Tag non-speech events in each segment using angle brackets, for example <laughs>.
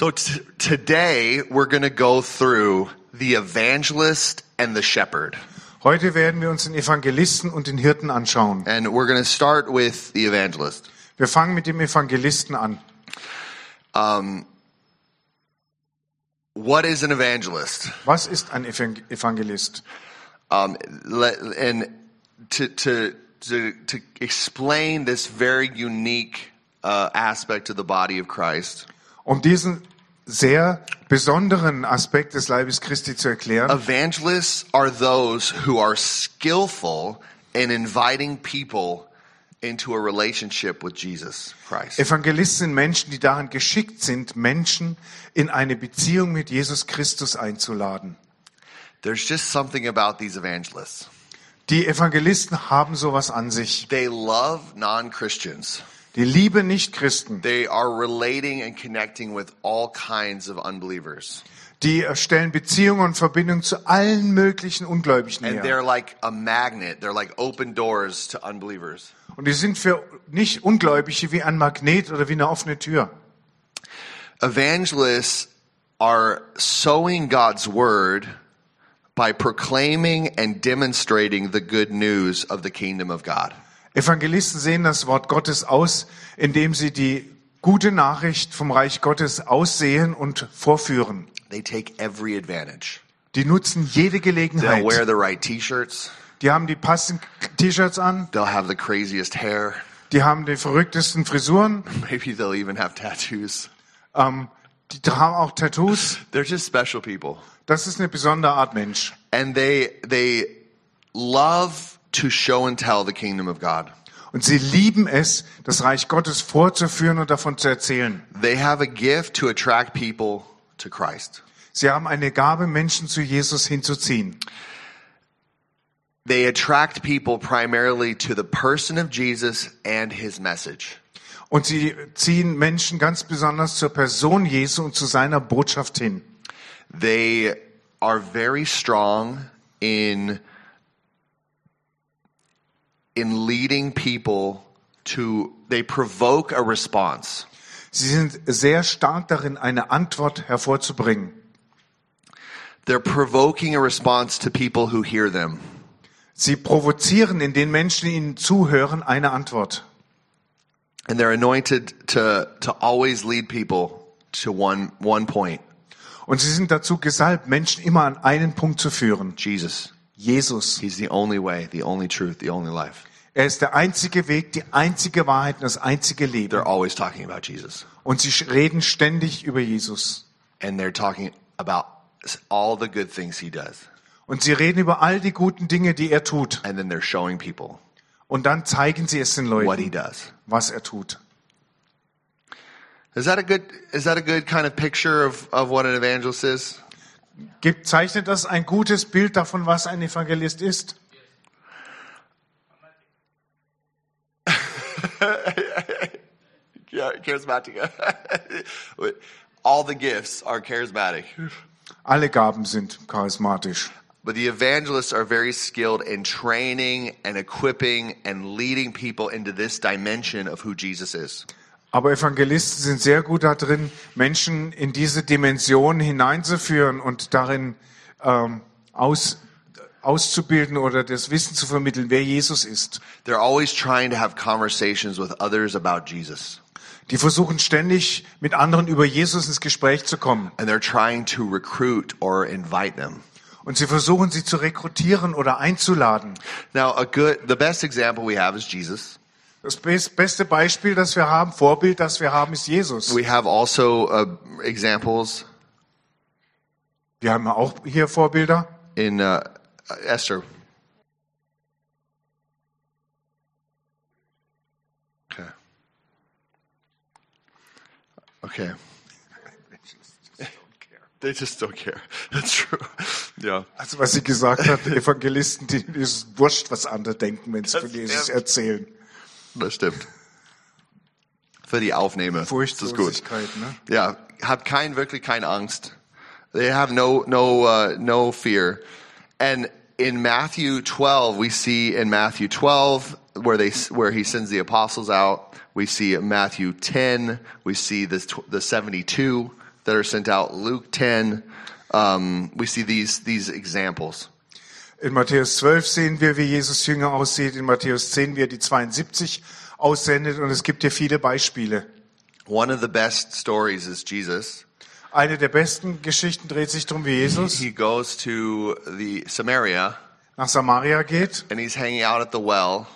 So t- today we're going to go through the evangelist and the shepherd. Heute werden wir uns den Evangelisten und den Hirten anschauen. And we're going to start with the evangelist. Wir fangen mit dem Evangelisten an. What is an evangelist? Was ist ein Evang- Evangelist? Um, let, and to, to, to, to explain this very unique uh, aspect of the body of Christ, Um diesen sehr besonderen Aspekt des Leibes Christi zu erklären, evangelists are those who are skillful in inviting people into a relationship with Jesus Christ. Evangelisten sind Menschen, die darin geschickt sind, Menschen in eine Beziehung mit Jesus Christus einzuladen. There's just something about these evangelists. Die Evangelisten haben sowas an sich. They love non Christians. Die lieben Nichtchristen. They are relating and connecting with all kinds of unbelievers. Die stellen Beziehungen und Verbindungen zu allen möglichen Ungläubigen And her. they're like a magnet. They're like open doors to unbelievers. Und die sind für nicht Ungläubige wie ein Magnet oder wie eine offene Tür. Evangelists are sowing God's word by proclaiming and demonstrating the good news of the kingdom of God. Evangelisten sehen das Wort Gottes aus, indem sie die gute Nachricht vom Reich Gottes aussehen und vorführen. They take every advantage. Die nutzen jede They'll wear Gelegenheit. the right t-shirts. Die haben die passenden T-Shirts an, They'll have the craziest hair. die haben die verrücktesten Frisuren, <laughs> Maybe they'll even have tattoos. ähm, die haben auch Tattoos. <laughs> They're just special people. Das ist eine besondere Art Mensch. And they they love to show and tell the kingdom of God. Und sie lieben es, das Reich Gottes vorzuführen und davon zu erzählen. They have a gift to attract people to Christ. Sie haben eine Gabe, Menschen zu Jesus hinzuziehen. They attract people primarily to the person of Jesus and his message. Und sie ziehen Menschen ganz besonders zur Person Jesu und zu seiner Botschaft hin. They are very strong in in leading people to they provoke a response. Sie sind sehr stark darin, eine Antwort hervorzubringen. They're provoking a response to people who hear them. Sie provozieren in den Menschen, die ihnen zuhören, eine Antwort. And they're anointed to to always lead people to one one point. Und sie sind dazu gesalbt, Menschen immer an einen Punkt zu führen. Jesus. Jesus. He's the only way, the only truth, the only life. Er ist der einzige Weg, die einzige Wahrheit und das einzige Leben. They're always talking about Jesus. Und sie reden ständig über Jesus. And they're talking about all the good things he does. Und sie reden über all die guten Dinge, die er tut. And then they're showing people Und dann zeigen sie es den what he Leuten, does. was er tut. Is that a good is that a good kind of picture of, of what an evangelist is? Gibt, zeichnet das ein gutes Bild davon, was ein Evangelist ist? <laughs> Yeah, charismatic. <laughs> all the gifts are charismatic. Alle Gaben sind charismatisch. But the evangelists are very skilled in training and equipping and leading people into this dimension of who Jesus is. Aber Evangelisten sind sehr gut darin, Menschen in diese Dimension hineinzuführen und darin ähm, aus, auszubilden oder das Wissen zu vermitteln, wer Jesus ist. They're always trying to have conversations with others about Jesus. Die versuchen ständig mit anderen über Jesus ins Gespräch zu kommen. And they're trying to recruit or invite them. Und sie versuchen sie zu rekrutieren oder einzuladen. Now, a good, the best example we have is Jesus. Das bes- beste Beispiel, das wir haben, Vorbild, das wir haben, ist Jesus. We have also uh, examples Wir haben auch hier Vorbilder. in uh, Esther. Okay. Okay. They just don't care. <laughs> That's true. Yeah. Also was sie gesagt hat, Evangelisten, die ist wurscht, was andere denken, wenn sie Das von Jesus stimmt. erzählen. Das stimmt. Für die Aufnahme. Das ist gut. Furchtlosigkeit, ne? Ja, hab kein, wirklich keine Angst. They have no, no, uh, no fear. And in Matthew 12, we see in Matthew 12 where they, where he sends the apostles out. We see in Matthew 10, we see the, the 72 that are sent out. Luke 10, um, we see these, these examples. In Matthäus 12 sehen wir, wie Jesus Jünger aussieht. In Matthäus 10, wie er die 72 aussendet. Und es gibt hier viele Beispiele. One of the best stories is Jesus. Eine der besten Geschichten dreht sich darum, wie Jesus He goes to the Samaria nach Samaria geht and he's hanging out at the well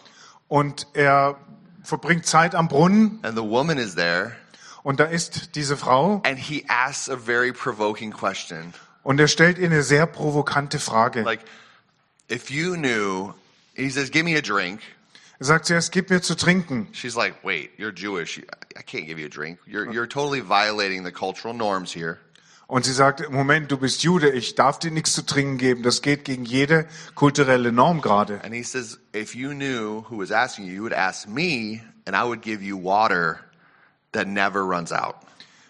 und er verbringt Zeit am Brunnen and the woman is there und da ist diese Frau and he asks a very provoking question. und er stellt ihr eine sehr provokante Frage. Like, if you knew, he says, give me a drink. Er sagt zuerst, gib mir zu trinken. She's like, wait, you're Jewish. I can't give you a drink. You're, you're totally violating the cultural norms here. Und sie sagt, Moment, du bist Jude, ich darf dir nichts zu trinken geben. Das geht gegen jede kulturelle Norm gerade. And he says, if you knew who was asking you, you would ask me, and I would give you water that never runs out.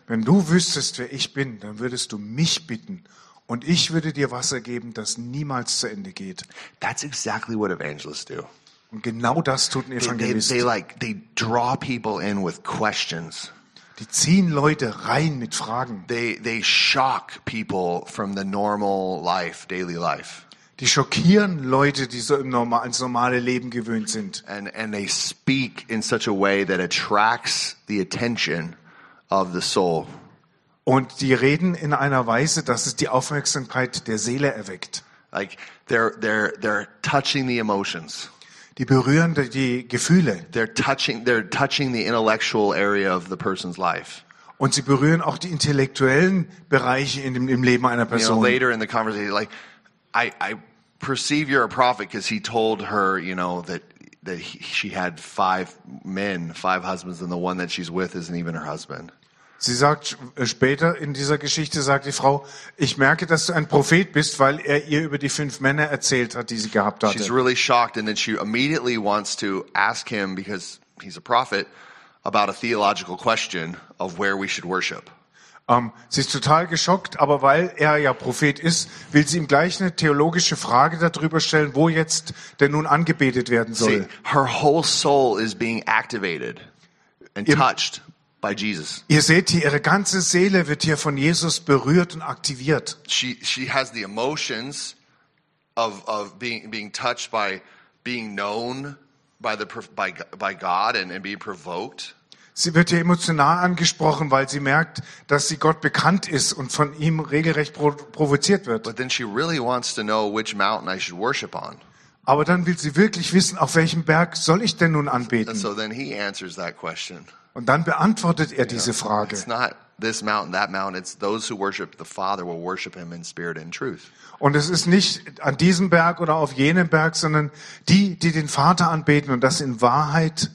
Wenn du wüsstest, wer ich bin, dann würdest du mich bitten und ich würde dir Wasser geben, das niemals zu Ende geht. That's exactly what evangelists do. Und genau das tut ein They, they, Evangelist. they like they draw people in with questions. Die ziehen Leute rein mit Fragen. They they shock people from the normal life, daily life. Die schockieren Leute, die so im normal, ans normale Leben gewöhnt sind. And and they speak in such a way that attracts the attention of the soul. Und die reden in einer Weise, dass es die Aufmerksamkeit der Seele erweckt. Like they're they're they're touching the emotions. Die berühren die- Gefühle. They're touching they're touching the intellectual area of the person's life. Und sie berühren auch die intellektuellen Bereiche in dem, im Leben einer You know, Person. later in the conversation, like I I perceive you're a prophet because he told her, you know, that that he, she had five men, five husbands, and the one that she's with isn't even her husband. Sie sagt äh, später in dieser Geschichte, sagt die Frau, ich merke, dass du ein Prophet bist, weil er ihr über die fünf Männer erzählt hat, die sie gehabt She's hatte. really shocked, and then she immediately wants to ask him because he's a prophet about a theological question of where we should worship. Ähm, sie ist total geschockt, aber weil er ja Prophet ist, will sie ihm gleich eine theologische Frage darüber stellen, wo jetzt denn nun angebetet werden See, soll. her whole soul is being activated and touched by Jesus. Ihr seht hier, ihre ganze Seele wird hier von Jesus berührt und aktiviert. She she has the emotions of of being being touched by being known by the by by God and, and being provoked. Sie wird hier emotional angesprochen, weil sie merkt, dass sie Gott bekannt ist und von ihm regelrecht pro provoziert wird. But then she really wants to know which mountain I should worship on. Aber dann will sie wirklich wissen, auf welchem Berg soll ich denn nun And anbeten? so then he answers that question. Und dann beantwortet er diese Frage. It's not this mountain, that mountain. It's those who worship the Father will worship him in spirit and truth. Und es ist nicht an diesem Berg oder auf jenem Berg, sondern die, die den Vater anbeten und das in Wahrheit,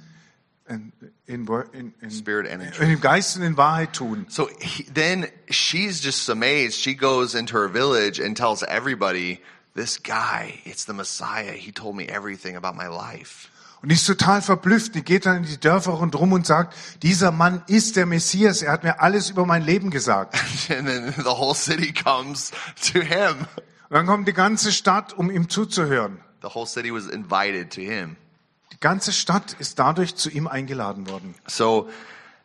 in, in, in, in, Spirit and in in dem Geist und in Wahrheit tun. So he, then she's just amazed. She goes into her village and tells everybody, this guy, it's the Messiah. He told me everything about my life. Und die ist total verblüfft. Die geht dann in die Dörfer rundherum und sagt, dieser Mann ist der Messias. Er hat mir alles über mein Leben gesagt. <laughs> And then the whole city comes to him. Und dann kommt die ganze Stadt, um ihm zuzuhören. The whole city was invited to him. Die ganze Stadt ist dadurch zu ihm eingeladen worden. So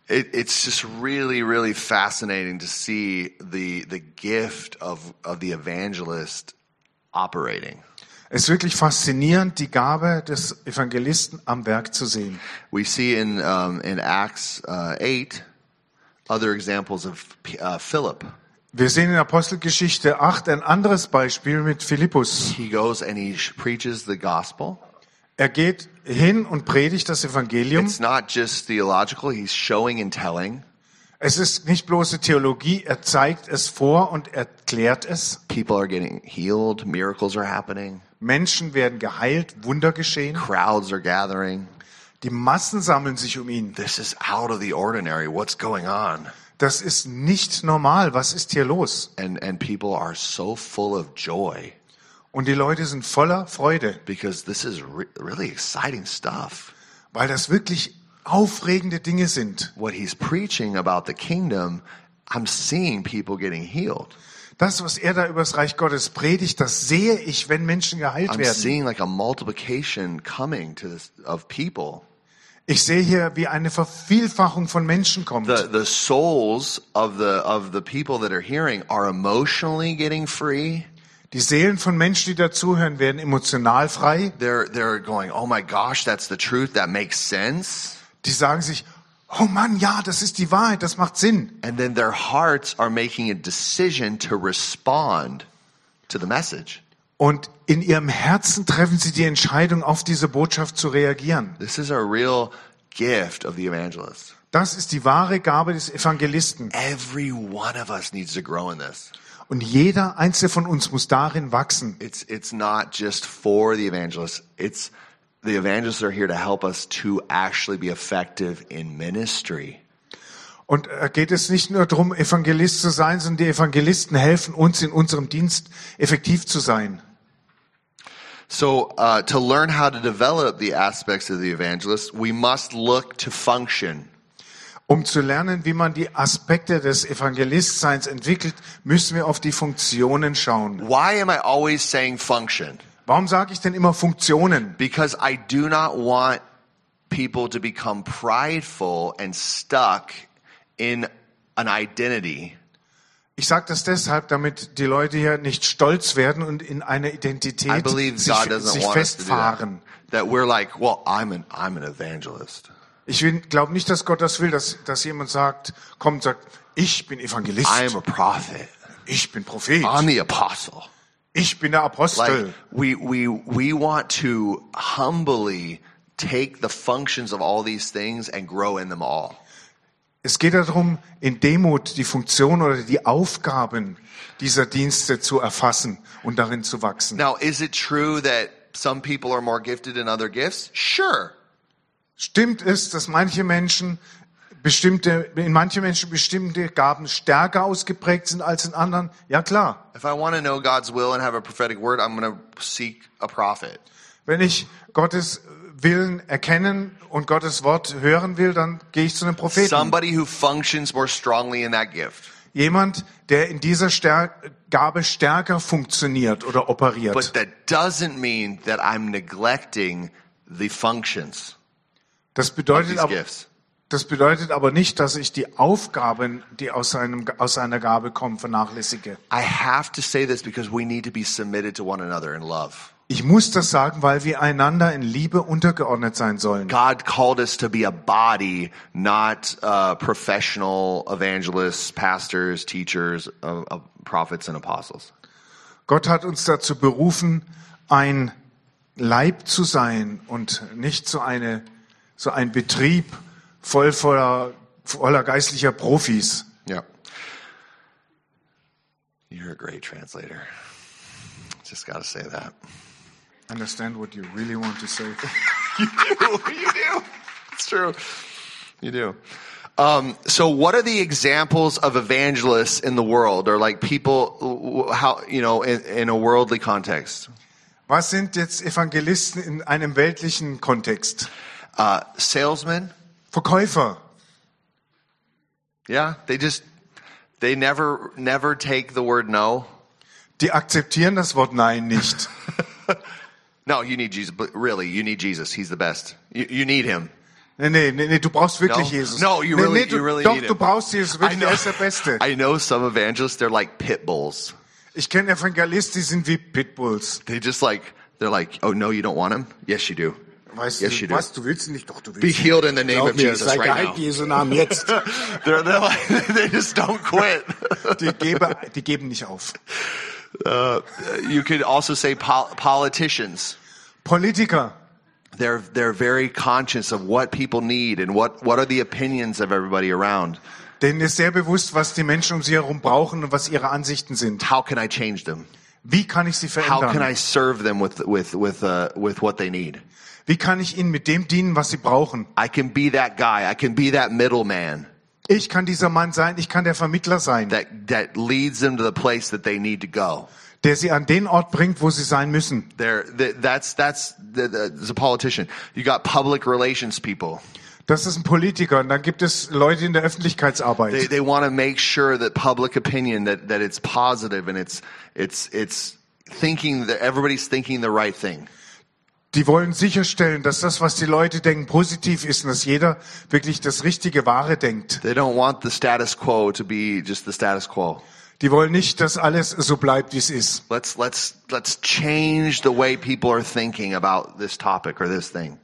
it, it's just really, really fascinating to see the the gift of of the evangelist operating. Es ist wirklich faszinierend, die Gabe des Evangelisten am Werk zu sehen. We see in um, in Acts uh, eight other examples of uh, Philip. Wir sehen in Apostelgeschichte 8 ein anderes Beispiel mit Philippus. He goes and he preaches the gospel. Er geht hin und predigt das Evangelium. It's not just theological; he's showing and telling. Es ist nicht bloße Theologie, er zeigt es vor und erklärt es. People are getting healed. Miracles are happening. Menschen werden geheilt, Wunder geschehen. Crowds are gathering. Die Massen sammeln sich um ihn. This is out of the ordinary. What's going on? Das ist nicht normal. Was ist hier los? And and people are so full of joy Und die Leute sind voller Freude, because this is re- really exciting stuff. weil das wirklich aufregende Dinge sind. What he's preaching about the kingdom, I'm seeing people getting healed. Das, was er da über das Reich Gottes predigt, das sehe ich, wenn Menschen geheilt I'm werden. seeing like a multiplication coming to this of people. Ich sehe hier, wie eine Vervielfachung von Menschen kommt. The the souls of the of the people that are hearing are emotionally getting free. Die Seelen von Menschen, die dazuhören, werden emotional frei. They're they're going, "Oh my gosh, that's the truth. That makes sense." Die sagen sich, oh Mann, ja, das ist die Wahrheit, das macht Sinn. And then their hearts are making a decision to respond to the message. Und in ihrem Herzen treffen sie die Entscheidung, auf diese Botschaft zu reagieren. This is a real gift of the evangelist. Das ist die wahre Gabe des Evangelisten. Every one of us needs to grow in this. Und jeder einzelne von uns muss darin wachsen. It's it's not just for the evangelists. It's the evangelists are here to help us to actually be effective in ministry. Und äh, geht es nicht nur darum, Evangelist zu sein, sondern die Evangelisten helfen uns in unserem Dienst effektiv zu sein. So, uh, to learn how to develop the aspects of the evangelist, we must look to function. Um zu lernen, wie man die Aspekte des Evangelistseins entwickelt, müssen wir auf die Funktionen schauen. Why am I always saying function? Warum sage ich denn immer Funktionen? Because I do not want people to become prideful and stuck in an identity. Ich sage das deshalb, damit die Leute hier nicht stolz werden und in einer Identität sich, sich that. festfahren. That we're like, well, I'm an I'm an evangelist. Ich glaube nicht, dass Gott das will, dass, dass jemand sagt, kommt und sagt, ich bin Evangelist, I am a prophet. ich bin Prophet, I'm the apostle. Ich bin der Apostel. Like we we we want to humbly take the functions of all these things and grow in them all. Es geht darum, in Demut die Funktion oder die Aufgaben dieser Dienste zu erfassen und darin zu wachsen. Now, is it true that some people are more gifted in other gifts? Sure. Stimmt es, dass manche Menschen bestimmte, in manchen Menschen bestimmte Gaben stärker ausgeprägt sind als in anderen? Ja klar. If I want to know God's will and have a prophetic word, I'm going to seek a prophet. Wenn ich Gottes Willen erkennen und Gottes Wort hören will, dann gehe ich zu einem Propheten. Somebody who functions more strongly in that gift. Jemand, der in dieser Stär Gabe stärker funktioniert oder operiert. But that doesn't mean that I'm neglecting the functions Das bedeutet aber, gifts. Das bedeutet aber nicht, dass ich die Aufgaben, die aus, seinem, aus seiner Gabe kommen, vernachlässige. I have to say this because we need to be submitted to one another in love. Ich muss das sagen, weil wir einander in Liebe untergeordnet sein sollen. God called us to be a body, not uh, professional evangelists, pastors, teachers, uh, uh, prophets, and apostles. Gott hat uns dazu berufen, ein Leib zu sein und nicht so eine, so ein Betrieb voll voller, voller geistlicher Profis. Yeah. You're a great translator. Just got to say that. Understand what you really want to say? <laughs> you do. You do. It's true. You do. Um, so, what are the examples of evangelists in the world, or like people, how you know, in, in a worldly context? Was sind jetzt Evangelisten in einem weltlichen Kontext? Uh, salesmen, Verkäufer. yeah, they just they never never take the word no. Die akzeptieren das Wort Nein nicht. <laughs> No, you need Jesus. But really, you need Jesus. He's the best. You, you need him. Nee, nee, nee, nee, du brauchst wirklich No? Jesus. No, you nee, really- nee, du, you really doch, need du brauchst Jesus wirklich, er ist der Beste. <laughs> I know some evangelists. They're like pit bulls. Ich kenne Evangelisten, die sind wie Pitbulls. They just like they're like, oh no, you don't want him. Yes, you do. Weißt Yes, du, was, du willst nicht, doch, du willst Be healed in the name of Jesus sei right now. Jesu Namen jetzt. <laughs> They're, they're like, <laughs> they just don't quit. <laughs> Die, gebe, die geben nicht auf. you could also say pol- politicians. Politiker, They're they're very conscious of what people need and what what are the opinions of everybody around. denen ist sehr bewusst, was die Menschen um sie herum brauchen und was ihre Ansichten sind. How can I change them? Wie kann ich sie How can I serve them with with with uh, with what they need? Wie kann ich ihnen mit dem dienen, was sie brauchen? I can be that guy. I can be that middleman Ich kann dieser Mann sein, ich kann der Vermittler sein, that that leads them to the place that they need to go. der sie an den Ort bringt, wo sie sein müssen. There, th- that's that's the, the, the politician. You got public relations people. Das ist ein Politiker. Und dann gibt es Leute in der Öffentlichkeitsarbeit. They they want to make sure that public opinion that that it's positive and it's it's it's thinking that everybody's thinking the right thing. Die wollen sicherstellen, dass das, was die Leute denken, positiv ist und dass jeder wirklich das richtige Wahre denkt. They don't want the status quo to be just the status quo. Die wollen nicht, dass alles so bleibt, wie es ist. Let's let's let's change the way people are thinking about this topic or this thing.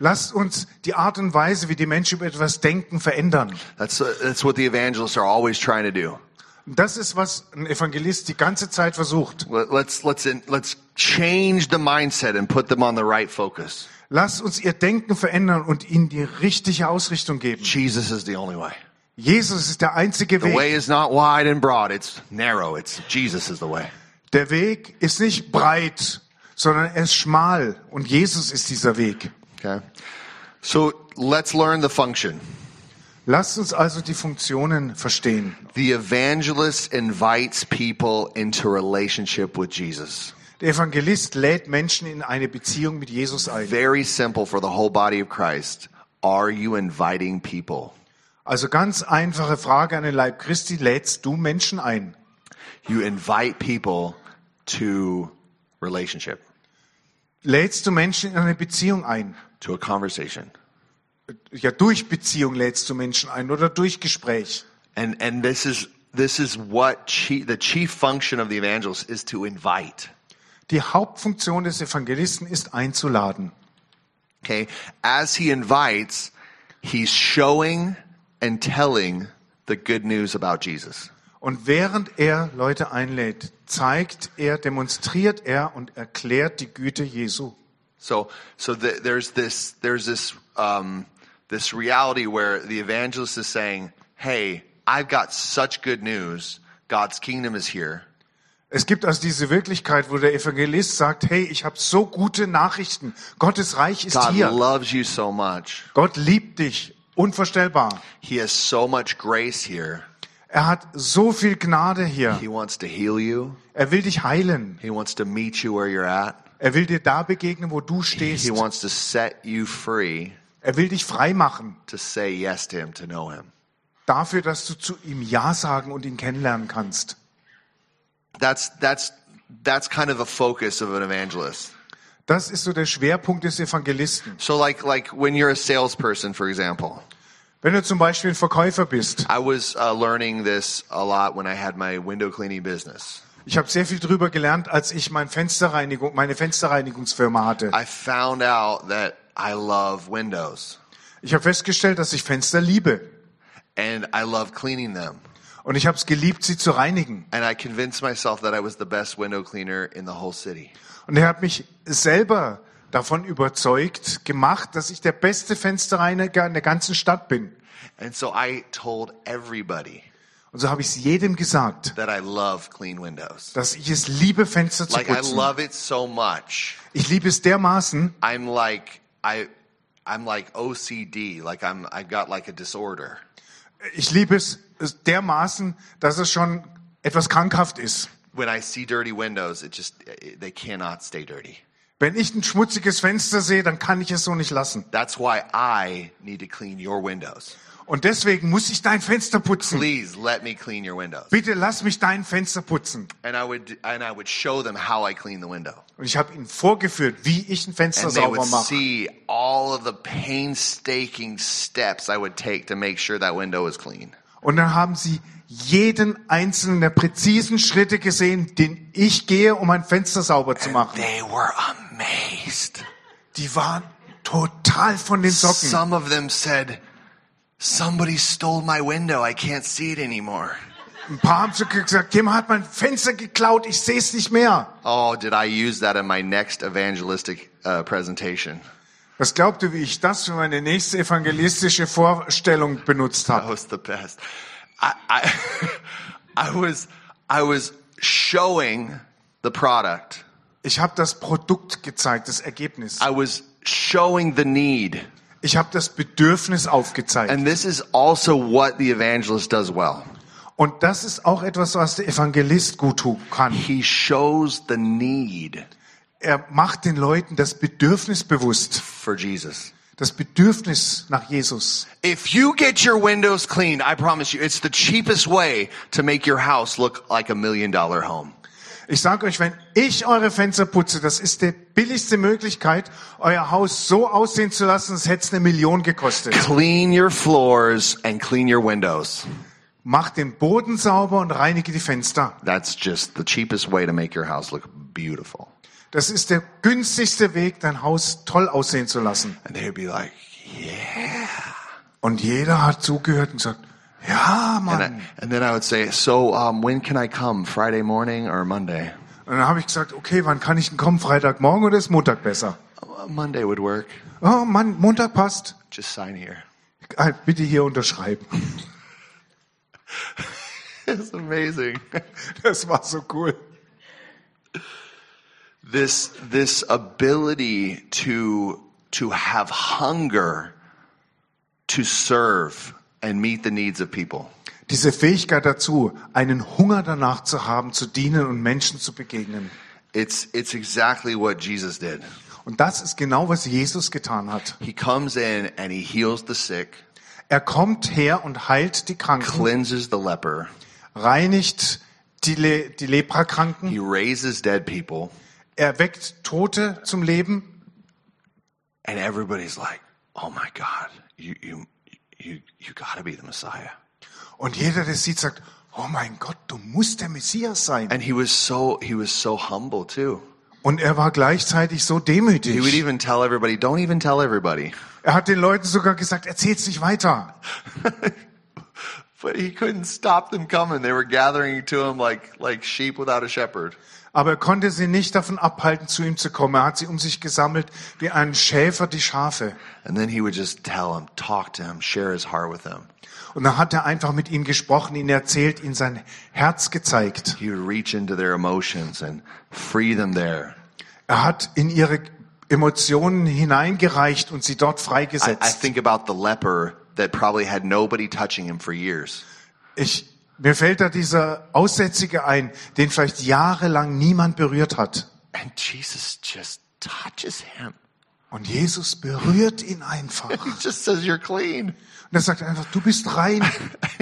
Lasst uns die Art und Weise, wie die Menschen über etwas denken, verändern. That's that's what the evangelists are always trying to do. Das ist, was ein Evangelist die ganze Zeit versucht. Let- Let's let's let's change the mindset and put them on the right focus. Lasst uns ihr Denken verändern und ihnen die richtige Ausrichtung geben. Jesus is the only way. Jesus ist der einzige The way Weg. is not wide and broad; it's narrow. It's Jesus is the way. Der Weg ist nicht breit, sondern er ist schmal. Und Jesus ist dieser Weg. Okay. So let's learn the function. Lasst uns also die Funktionen verstehen. The evangelist invites people into relationship with Jesus. Der Evangelist lädt Menschen in eine Beziehung mit Jesus ein. Very simple for the whole body of Christ. Are you inviting people? Also ganz einfache Frage an den Leib Christi, lädst du Menschen ein? You invite people to relationship, Lädst du Menschen in eine Beziehung ein? to a conversation. Ja, durch Beziehung lädst du Menschen ein oder durch Gespräch. And and this is this is what chief, the chief function of the evangelist is to invite. Die Hauptfunktion des Evangelisten ist einzuladen. Okay? As he invites, he's showing and telling the good news about Jesus. Und während er Leute einlädt, zeigt er, demonstriert er und erklärt die Güte Jesu. So, so the, there's this, there's this, um, this reality where the evangelist is saying, "Hey, I've got such good news. God's kingdom is here. Es gibt also diese Wirklichkeit, wo der Evangelist sagt, hey, ich habe so gute Nachrichten. Gottes Reich ist God hier. loves you so much. Gott liebt dich. Unvorstellbar. He has so much grace here. Er hat so viel Gnade hier. He wants to heal you. Er will dich heilen. He wants to meet you where you're at. Er will dir da begegnen, wo du stehst. He wants to set you free Er will dich frei machen. to say yes to Him, to know Him." Dafür, dass du zu ihm Ja sagen und ihn kennenlernen kannst. That's that's that's kind of the focus of an evangelist. Das ist so der Schwerpunkt des Evangelisten. So, like like when you're a salesperson, for example. Wenn du zum Beispiel ein Verkäufer bist. I was uh, learning this a lot when I had my window cleaning business. Ich habe sehr viel drüber gelernt, als ich mein Fensterreinigung, meine Fensterreinigungsfirma hatte. I found out that I love windows Ich habe festgestellt, dass ich Fenster liebe. and I love cleaning them. Und ich habe es geliebt, sie zu reinigen. And I convinced myself that I was the best window cleaner in the whole city. Und er hat mich selber davon überzeugt gemacht, dass ich der beste Fensterreiniger in der ganzen Stadt bin. And so I told everybody Und so habe ich es jedem gesagt, that I love clean windows. dass ich es liebe, Fenster zu Like I putzen. love it so much. Ich liebe es dermaßen, I'm like I I'm like OCD, like I'm I've got like a disorder. ich liebe es dermaßen, dass es schon etwas krankhaft ist. When I see dirty windows, it just they cannot stay dirty. Wenn ich ein schmutziges Fenster sehe, dann kann ich es so nicht lassen. That's why I need to clean your windows. Und deswegen muss ich dein Fenster putzen. Please let me clean your windows. Bitte lass mich dein Fenster putzen. And I would and I would show them how I clean the window. Und ich habe ihnen vorgeführt, wie ich ein Fenster And they sauber mache. see all of the painstaking steps I would take to make sure that window was clean. Und dann haben sie jeden einzelnen der präzisen Schritte gesehen, den ich gehe, um ein Fenster sauber zu machen. They were amazed. Die waren total von den Socken. Some of them said, Somebody stole my window. I can't see it anymore. Ein paar haben sogar gesagt, jemand hat mein Fenster geklaut, ich sehe es nicht mehr. Oh, did I use that in my next evangelistic uh, presentation? Was glaubt ihr, wie ich das für meine nächste evangelistische Vorstellung benutzt That habe? was the best. I, I, <laughs> I was, I was showing the product. Ich habe das Produkt gezeigt, das Ergebnis. I was showing the need. Ich habe das Bedürfnis aufgezeigt. And this is also what the evangelist does well. Und das ist auch etwas, was der Evangelist gut tun kann. He shows the need Er macht den Leuten das Bedürfnis bewusst. for Jesus. Das Bedürfnis nach Jesus. If you get your windows cleaned, I promise you, it's the cheapest way to make your house look like a million dollar home. Ich sage euch, wenn ich eure Fenster putze, das ist die billigste Möglichkeit, euer Haus so aussehen zu lassen, als hätte es eine Million gekostet. Clean your floors and clean your windows. Macht den Boden sauber und reinige die Fenster. That's just the cheapest way to make your house look beautiful. Das ist der günstigste Weg, dein Haus toll aussehen zu lassen. And they'd be like, yeah. Und jeder hat zugehört und gesagt, ja, And, I, and then I would say, so um, when can I come? Friday morning or Monday? Und dann habe ich gesagt, okay, wann kann ich denn kommen? Freitagmorgen oder ist Montag besser? Uh, Monday would work. Oh Mann, Montag passt. Just sign here. Ah, Bitte hier unterschreiben. <laughs> <laughs> It's amazing. Das war so cool. this this ability to to have hunger to serve and meet the needs of people. Diese Fähigkeit dazu, einen Hunger danach zu haben, zu dienen und Menschen zu begegnen. It's it's exactly what Jesus did. Und das ist genau, was Jesus getan hat. He comes in and he heals the sick, Er kommt her und heilt die Kranken, cleanses the leper, reinigt die, Le die Leprakranken, he raises dead people, er weckt Tote zum Leben. and everybody's like, "Oh my God, you you you you got to be the Messiah." Und jeder, der sieht, sagt, oh mein Gott, du musst der Messias sein. And he was so he was so humble too. Und er war gleichzeitig so He would demütig. even tell everybody, "Don't even tell everybody." Er hat den Leuten sogar gesagt, erzähl's nicht weiter. <laughs> But he couldn't stop them coming. They were gathering to him like like sheep without a shepherd. Aber er konnte sie nicht davon abhalten, zu ihm zu kommen. Er hat sie um sich gesammelt wie ein Schäfer die Schafe. And then he would just tell him, talk to him, share his heart with him. Und dann hat er einfach mit ihnen gesprochen, ihnen erzählt, ihnen sein Herz gezeigt. He would reach into their emotions and free them there. Er hat in ihre Emotionen hineingereicht und sie dort I, I freigesetzt. think about the leper that probably had nobody touching him for years. Ich, mir fällt da dieser Aussätzige ein, den vielleicht jahrelang niemand berührt hat. And Jesus just touches him. Und Jesus berührt ihn einfach. <laughs> He just says, You're clean. Und er sagt einfach, du bist rein. <laughs>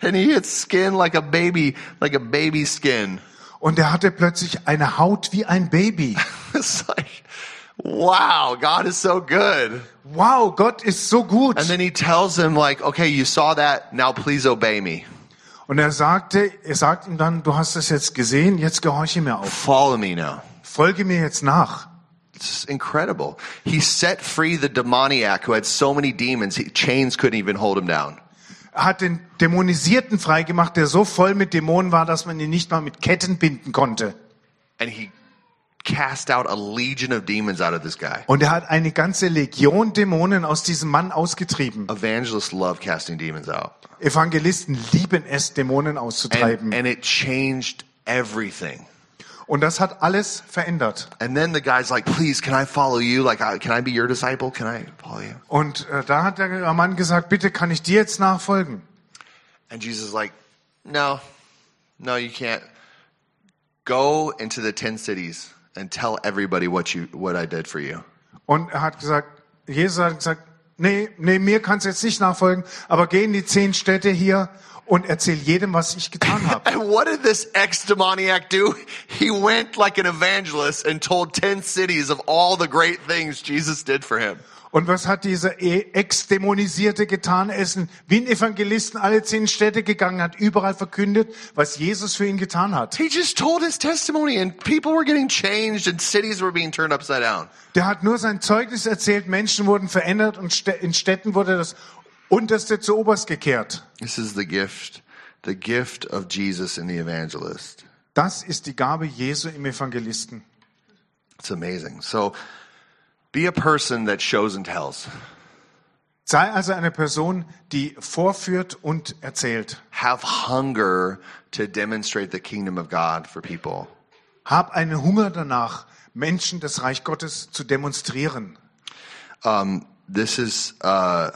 And, he hits skin like a baby, like a baby skin. Und er hatte plötzlich eine Haut wie ein Baby. <laughs> It's like, wow, God is so good. Wow, Gott ist so gut. And then he tells him, like, okay, you saw that, now please obey me. Und er sagte, er sagt ihm dann, du hast das jetzt gesehen, jetzt gehorche mir auf. Follow me now. Folge mir jetzt nach. It's incredible. He set free the demoniac who had so many demons, he, chains couldn't even hold him down. Er hat den Dämonisierten freigemacht, der so voll mit Dämonen war, dass man ihn nicht mal mit Ketten binden konnte. And he cast out a legion of demons out of this guy. Und er hat eine ganze Legion Dämonen aus diesem Mann ausgetrieben. Evangelists love casting demons out. Evangelisten lieben es, Dämonen And, auszutreiben. and it changed everything. Und das hat alles verändert. And then the guy's like, please, can I follow you? Like, can I be your disciple? Can I follow you? Und äh, da hat der Mann gesagt, bitte kann ich dir jetzt nachfolgen? And Jesus is like, no, no, you can't. Go into the 10 cities and tell everybody what you, what I did for you. Und er hat gesagt, Jesus hat gesagt, nee, nee, mir kannst jetzt nicht nachfolgen, aber geh in die zehn Städte hier und erzähl jedem, was ich getan habe. <laughs> And what did this ex-demoniac do? He went like an evangelist and told 10 cities of all the great things Jesus did for him. Und was hat dieser E- Ex-Dämonisierte getan? Er ist wie ein Evangelisten alle zehn Städte gegangen, hat überall verkündet, was Jesus für ihn getan hat. He just told his testimony and people were getting changed and cities were being turned upside down. Der hat nur sein Zeugnis erzählt, Menschen wurden verändert und in Städten wurde das Unterste zu Oberst gekehrt. This is the gift, the gift of Jesus in the evangelist. Das ist die Gabe Jesu im Evangelisten. It's amazing. So be a person that shows and tells. Sei also eine Person, die vorführt und erzählt. Have hunger to demonstrate the kingdom of God for people. Hab einen Hunger danach, Menschen das Reich Gottes zu demonstrieren. Um, this is uh,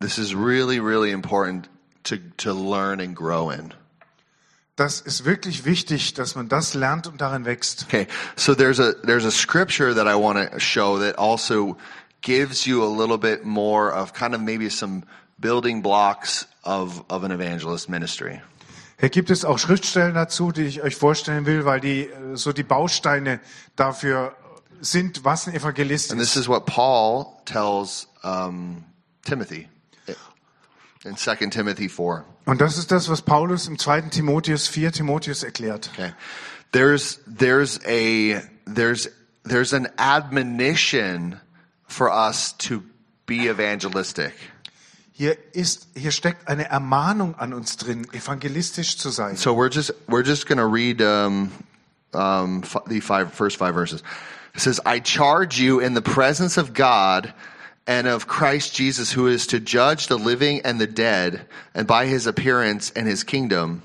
this is really really important to to learn and grow in. Das ist wirklich wichtig, dass man das lernt und darin wächst. Okay, so there's a there's a scripture that I want to show that also gives you a little bit more of kind of maybe some building blocks of of an evangelist ministry. Hier gibt es auch Schriftstellen dazu, die ich euch vorstellen will, weil die äh, so die Bausteine dafür sind, was ein Evangelist And this ist. is what Paul tells um, Timothy in 2 Timothy 4. Und das ist das, was Paulus im 2. Timotheus 4 Timotheus erklärt. Okay. There's there's a there's there's an admonition for us to be evangelistic. Hier ist, hier steckt eine Ermahnung an uns drin, evangelistisch zu sein. So we're just we're just going to read um, um, the five first five verses. It says, "I charge you in the presence of God and of Christ Jesus, who is to judge the living and the dead, and by His appearance and His kingdom,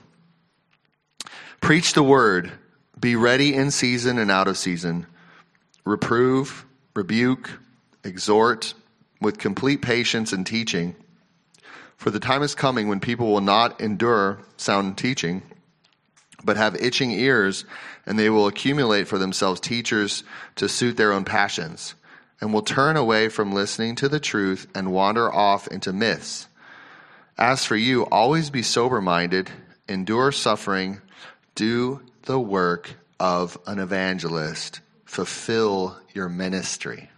preach the word. Be ready in season and out of season. Reprove, rebuke, exhort with complete patience and teaching." For the time is coming when people will not endure sound teaching, but have itching ears, and they will accumulate for themselves teachers to suit their own passions, and will turn away from listening to the truth and wander off into myths. As for you, always be sober minded, endure suffering, do the work of an evangelist, fulfill your ministry.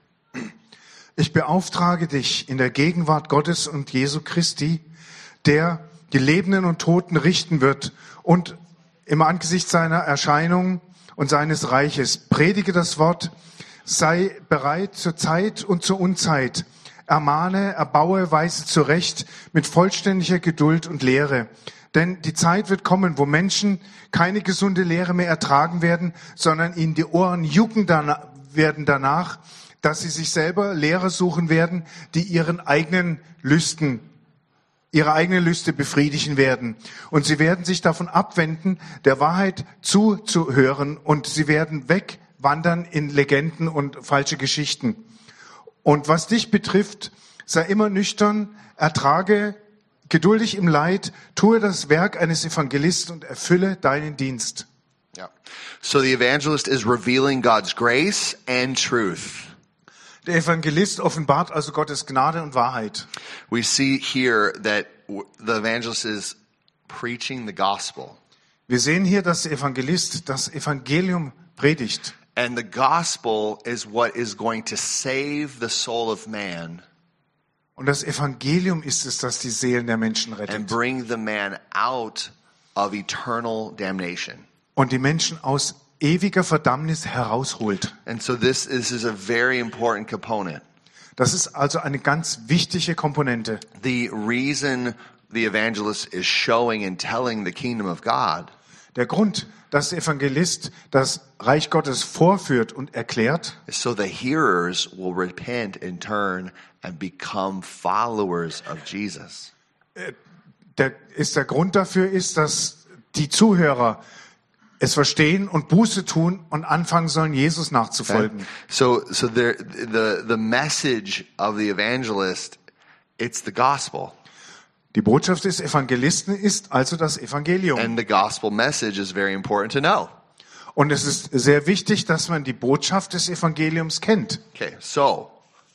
Ich beauftrage dich in der Gegenwart Gottes und Jesu Christi, der die Lebenden und Toten richten wird und im Angesicht seiner Erscheinung und seines Reiches predige das Wort, sei bereit zur Zeit und zur Unzeit, ermahne, erbaue, weise zurecht mit vollständiger Geduld und Lehre. Denn die Zeit wird kommen, wo Menschen keine gesunde Lehre mehr ertragen werden, sondern ihnen die Ohren jucken dana- werden danach, dass sie sich selber Lehrer suchen werden, die ihren eigenen Lüsten, ihre eigenen Lüste befriedigen werden. Und sie werden sich davon abwenden, der Wahrheit zuzuhören und sie werden wegwandern in Legenden und falsche Geschichten. Und was dich betrifft, sei immer nüchtern, ertrage geduldig im Leid, tue das Werk eines Evangelisten und erfülle deinen Dienst. Yeah. So the evangelist is revealing God's grace and truth. Der Evangelist offenbart also Gottes Gnade und Wahrheit. We see here that the evangelist is preaching the gospel. Wir sehen hier, dass der Evangelist das Evangelium predigt. And the gospel is what is going to save the soul of man Und das Evangelium ist es, das die Seelen der Menschen and rettet bring the man out of eternal damnation. und die Menschen aus ewiger Verdammnis herausholt. And so this, this is a very important component. Das ist also eine ganz wichtige Komponente. The reason the evangelist is showing and telling the kingdom of God Der Grund, dass der Evangelist das Reich Gottes vorführt und erklärt, so the hearers will repent and turn and become followers of Jesus. der, ist der Grund dafür ist, dass die Zuhörer es verstehen und Buße tun und anfangen sollen, Jesus nachzufolgen. So, so there, the the message of the evangelist, it's the gospel, Die Botschaft des Evangelisten ist also das Evangelium. and the gospel message is very important to know. Und es ist sehr wichtig, dass man die Botschaft des Evangeliums kennt. Okay, so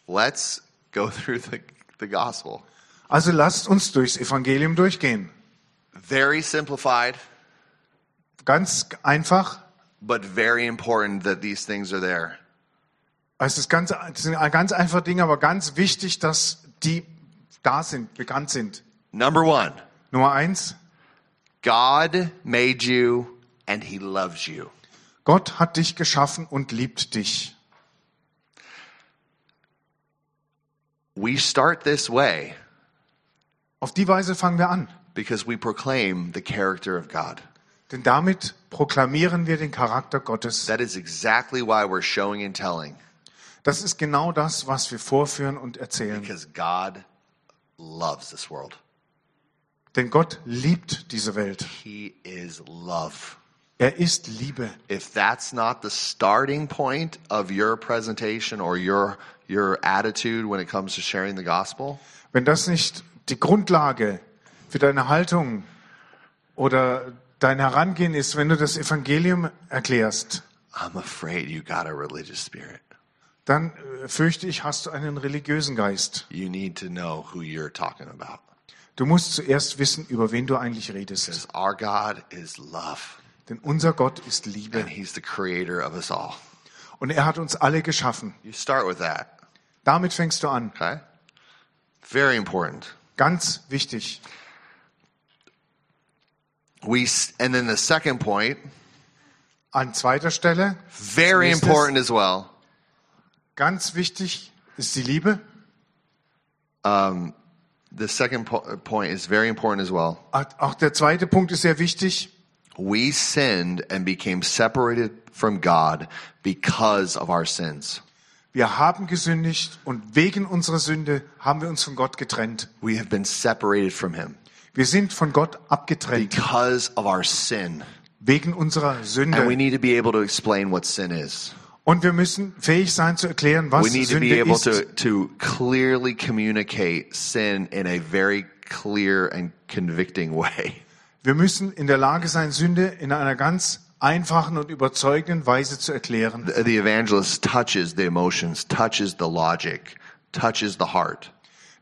let's go <laughs> through the the gospel. Also lasst uns durchs Evangelium durchgehen. Very simplified, Ganz einfach. but very important that these things are there. Es ist ganz, es sind ganz einfache Dinge, aber ganz wichtig, dass die da sind, bekannt sind. Number one, Nummer eins. God made you, and He loves you. Gott hat dich geschaffen und liebt dich. We start this way Auf die Weise fangen wir an. because we proclaim the character of God. Denn damit proklamieren wir den Charakter Gottes. That is exactly why we're showing and telling, Das ist genau das, was wir vorführen und erzählen. because God loves this world. Denn Gott liebt diese Welt. He is love. Er ist Liebe. If that's not the starting point of your presentation or your your attitude when it comes to sharing the gospel, Wenn das nicht die Grundlage für deine Haltung oder dein Herangehen ist, wenn du das Evangelium erklärst, I'm afraid you got a religious spirit. dann äh, fürchte ich, hast du einen religiösen Geist. You need to know who you're talking about. Du musst zuerst wissen, über wen du eigentlich redest. Because our God is love, Denn unser Gott ist Liebe. and He's the creator of us all. Und er hat uns alle geschaffen. You start with that, Damit fängst du an. okay? Very important. Ganz wichtig. We and then the second point, An zweiter Stelle, very important as well. ganz wichtig, ist die Liebe. The second po- point is very important as well. Auch der zweite Punkt ist sehr wichtig. We sinned and became separated from God because of our sins. Wir haben gesündigt und wegen unserer Sünde haben wir uns von Gott getrennt. We have been separated from Him Wir sind von Gott abgetrennt because of our sin. wegen unserer Sünde. And we need to be able to explain what sin is. Und wir müssen fähig sein zu erklären, was We need to be Sünde able ist. to, to clearly communicate sin in a very clear and convicting way. Wir müssen in der Lage sein, Sünde in einer ganz einfachen und überzeugenden Weise zu erklären. The, the evangelist touches the emotions, touches the logic, touches the heart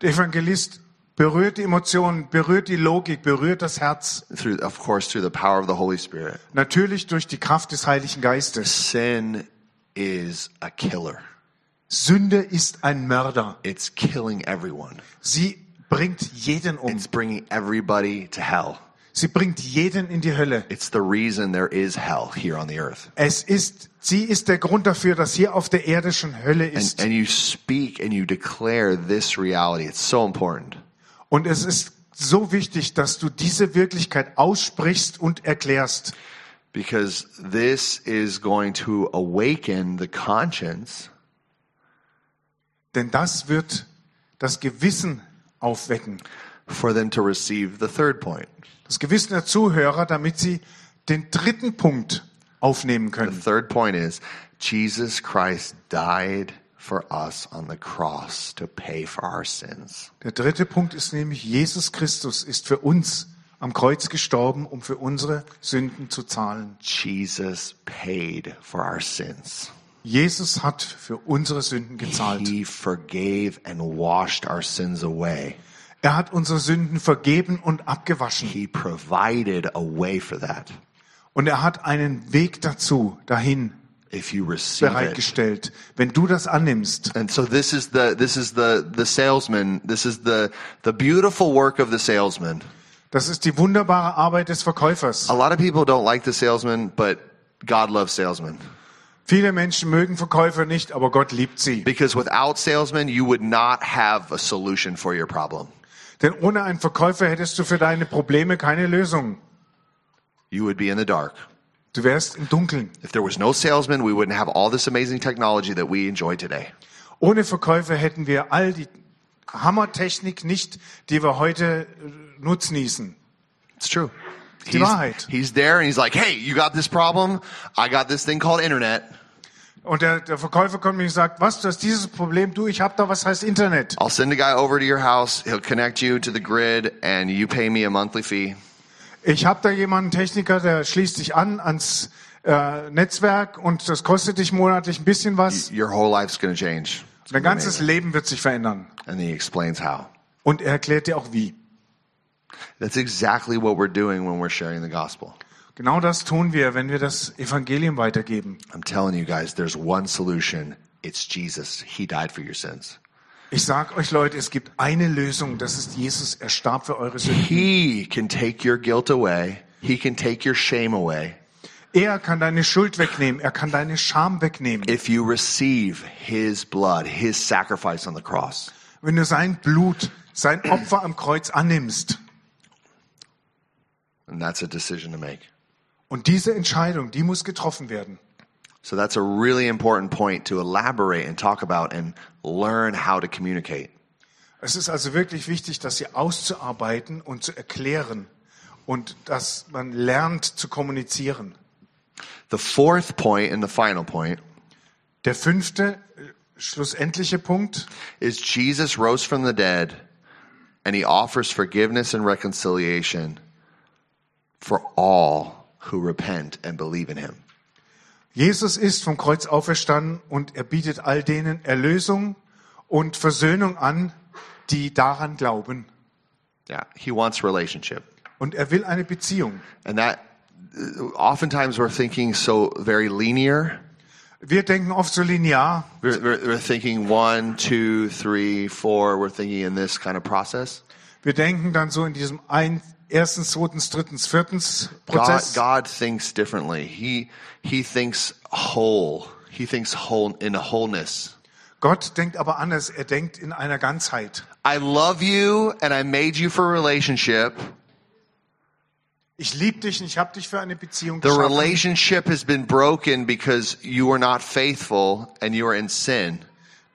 Der Evangelist berührt die Emotionen, berührt die Logik, berührt das Herz. through, of course, through the power of the Holy Spirit. Natürlich durch die Kraft des Heiligen Geistes. Sin is a killer. Sünde ist ein Mörder. It's killing everyone. Sie bringt jeden um. It's bringing everybody to hell. Sie bringt jeden in die Hölle. It's the reason there is hell here on the earth. Es ist, sie ist der Grund dafür, dass hier auf der Erde schon Hölle And, ist. and you speak and you declare this reality. It's so important. Und es ist so wichtig, dass du diese Wirklichkeit aussprichst und erklärst. Because this is going to awaken the conscience Denn das wird das Gewissen aufwecken. for them to receive the third point. Das Gewissen der Zuhörer, damit sie den dritten Punkt aufnehmen The können. third point is Jesus Christ died for us on the cross to pay for our sins. Der dritte Punkt ist nämlich, Jesus Christus ist für uns am Kreuz gestorben, um für unsere Sünden zu zahlen. Jesus paid for our sins. Jesus hat für unsere Sünden gezahlt. He forgave and washed our sins away. Er hat unsere Sünden vergeben und abgewaschen. He provided a way for that. Und er hat einen Weg dazu, dahin If you receive it. bereitgestellt. Wenn du das annimmst, And so this is the this is the the salesman. This is the the beautiful work of the salesman. Das ist die wunderbare Arbeit des Verkäufers. A lot of people don't like the salesman, but God loves salesmen. Viele Menschen mögen Verkäufer nicht, aber Gott liebt sie. Because without salesmen, you would not have a solution for your problem. Denn ohne einen Verkäufer hättest du für deine Probleme keine Lösung. You would be in the dark. Du wärst im Dunkeln. If there was no salesman, we wouldn't have all this amazing technology that we enjoy today. Ohne Verkäufer hätten wir all die Hammertechnik nicht, die wir heute nutznießen. It's true. Die Wahrheit. he's there and he's like, hey, you got this problem? I got this thing called internet. Und der, der Verkäufer kommt mir und sagt, was, du hast dieses Problem, du, ich hab da was heißt Internet. I'll send a guy over to your house. He'll connect you to the grid and you pay me a monthly fee. Ich hab da jemanden, Techniker, der schließt dich an ans äh, Netzwerk und das kostet dich monatlich ein bisschen was. Your whole life's to change. It's Dein gonna ganzes amazing. Leben wird sich verändern. And he explains how. Und er erklärt dir auch wie. That's exactly what we're doing when we're sharing the gospel. Genau das tun wir, wenn wir das Evangelium weitergeben. I'm telling you guys, there's one solution. It's Jesus. He died for your sins. Ich sag euch Leute, es gibt eine Lösung, das ist Jesus. Er starb für eure Sünden. He can take your guilt away. He can take your shame away Er kann deine Schuld wegnehmen. Er kann deine Scham wegnehmen. if you receive his blood, his sacrifice on the cross. Wenn du sein Blut, sein Opfer am Kreuz annimmst. And that's a decision to make. Und diese Entscheidung, die muss getroffen werden. So that's a really important point to elaborate and talk about and learn how to communicate. Es ist also wirklich wichtig, das hier auszuarbeiten und zu erklären und dass man lernt zu kommunizieren. The fourth point and the final point Der fünfte, äh, schlussendliche Punkt is Jesus rose from the dead and he offers forgiveness and reconciliation for all who repent and believe in him. Jesus ist vom Kreuz auferstanden und er bietet all denen Erlösung und Versöhnung an, die daran glauben. Yeah, he wants relationship. Und er will eine Beziehung. And that oftentimes we're thinking so very linear. Wir denken oft so linear. We're, we're, we're thinking one, two, three, four. We're thinking in this kind of process. Wir denken dann so in diesem ein, erstens, zweitens, drittens, viertens God, Prozess. God thinks differently. He he thinks whole. He thinks whole in a wholeness. Gott denkt aber anders. Er denkt in einer Ganzheit. I love you and I made you for a relationship. Ich liebe dich und ich habe dich für eine Beziehung The geschaffen. relationship has been broken because you were not faithful and you were in sin.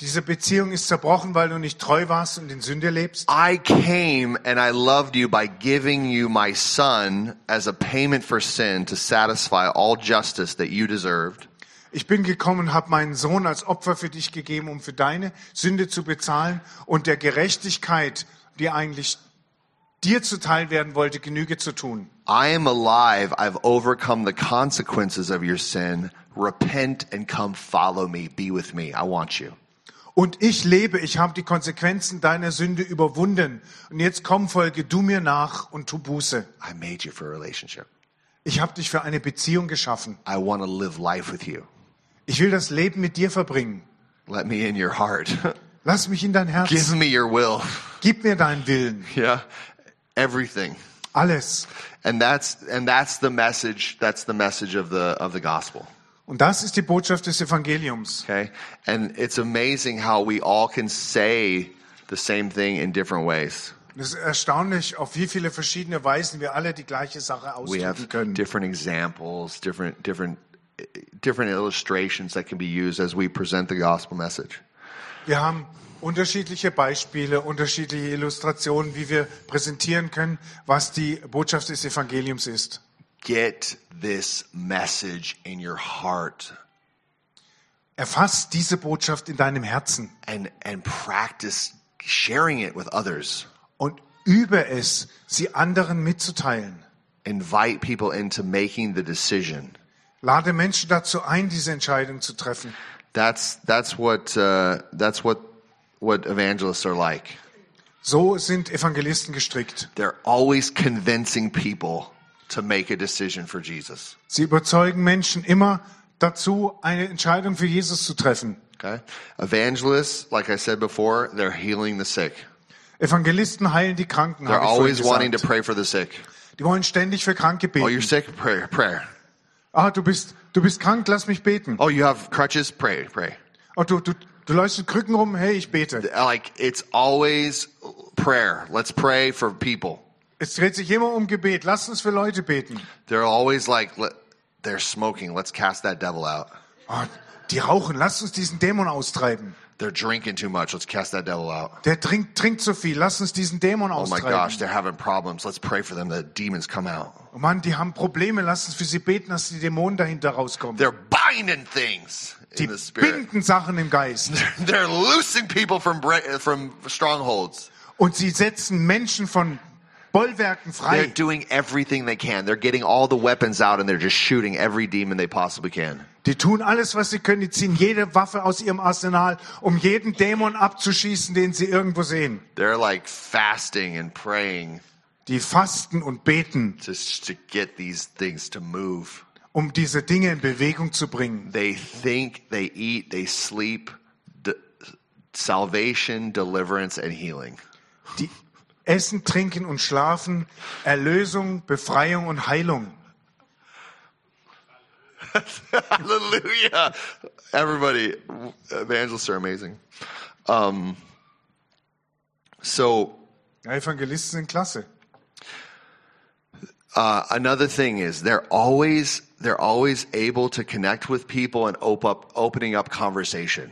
Diese Beziehung ist zerbrochen, weil du nicht treu warst und in Sünde lebst. I came and I loved you by giving you my son as a payment for sin to satisfy all justice that you deserved. Ich bin gekommen und habe meinen Sohn als Opfer für dich gegeben, um für deine Sünde zu bezahlen und der Gerechtigkeit, die eigentlich dir zuteil werden wollte, Genüge zu tun. I am alive. I've overcome the consequences of your sin. Repent and come follow me. Be with me. I want you. Und ich lebe, ich habe die Konsequenzen deiner Sünde überwunden. Und jetzt komm, folge du mir nach und tu Buße. I made you for a relationship. Ich habe dich für eine Beziehung geschaffen. I want to live life with you. Ich will das Leben mit dir verbringen. Let me in your heart. <laughs> Lass mich in dein Herz. Give me your will. Gib mir deinen Willen. Yeah. Everything. Alles. And that's and that's the message that's the message of the of the gospel. Und das ist die Botschaft des Evangeliums. Okay? And it's amazing how we all can say the same thing in different ways. Es ist erstaunlich, auf wie viele verschiedene Weisen wir alle die gleiche Sache We ausdrücken have können. different examples, different different different illustrations that can be used as we present the gospel message. Wir haben unterschiedliche Beispiele, unterschiedliche Illustrationen, wie wir präsentieren können, was die Botschaft des Evangeliums ist. Get this message in your heart Erfass diese Botschaft in deinem Herzen and and practice sharing it with others. und übe es, sie anderen mitzuteilen. Invite people into making the decision. Lade Menschen dazu ein, diese Entscheidung zu treffen. That's that's what uh, that's what what evangelists are like. So sind Evangelisten gestrickt. They're always convincing people to make a decision for Jesus. Sie überzeugen Menschen immer dazu, eine Entscheidung für Jesus zu treffen. Okay? Evangelists, like I said before, they're healing the sick. Evangelisten heilen die Kranken. They're always wanting to pray for the sick. Die wollen ständig für Kranke beten. Oh, you're sick? Prayer, prayer. Ah, du bist, du bist krank, lass mich beten. Oh, you have crutches? Pray, pray. Oh, du, du, du läufst mit Krücken rum, hey, ich bete. Like it's always prayer. Let's pray for people. Es dreht sich immer um Gebet. Lass uns für Leute beten. They're always like, they're smoking. Let's cast that devil out. Oh, die rauchen, lass uns diesen Dämon austreiben. They're drinking too much. Let's cast that devil out. Der trinkt, trinkt zu viel, lass uns diesen Dämon Oh my gosh, austreiben. they're having problems. Let's pray for them. The demons come out. Oh Mann, die haben Probleme, lass uns für sie beten, dass die Dämonen dahinter rauskommen. They're binding things Die in the spirit. binden Sachen im Geist. <laughs> They're loosing people from from strongholds. Und sie setzen Menschen von Bollwerken They're frei. doing everything they can. They're getting all the weapons out and they're just shooting every demon they possibly can. Die tun alles, was sie können. Die ziehen jede Waffe aus ihrem Arsenal, um jeden Dämon abzuschießen, den sie irgendwo sehen. They're like fasting and praying Die fasten und beten, just to get these things to move. um diese Dinge in Bewegung zu bringen. They think, they eat, they sleep. Salvation, deliverance, and healing. Die essen, trinken und schlafen, Erlösung, Befreiung und Heilung. <laughs> Hallelujah. Everybody, evangelists are amazing. Um, so, Evangelisten sind klasse. uh, another thing is they're always they're always able to connect with people and open up opening up conversation.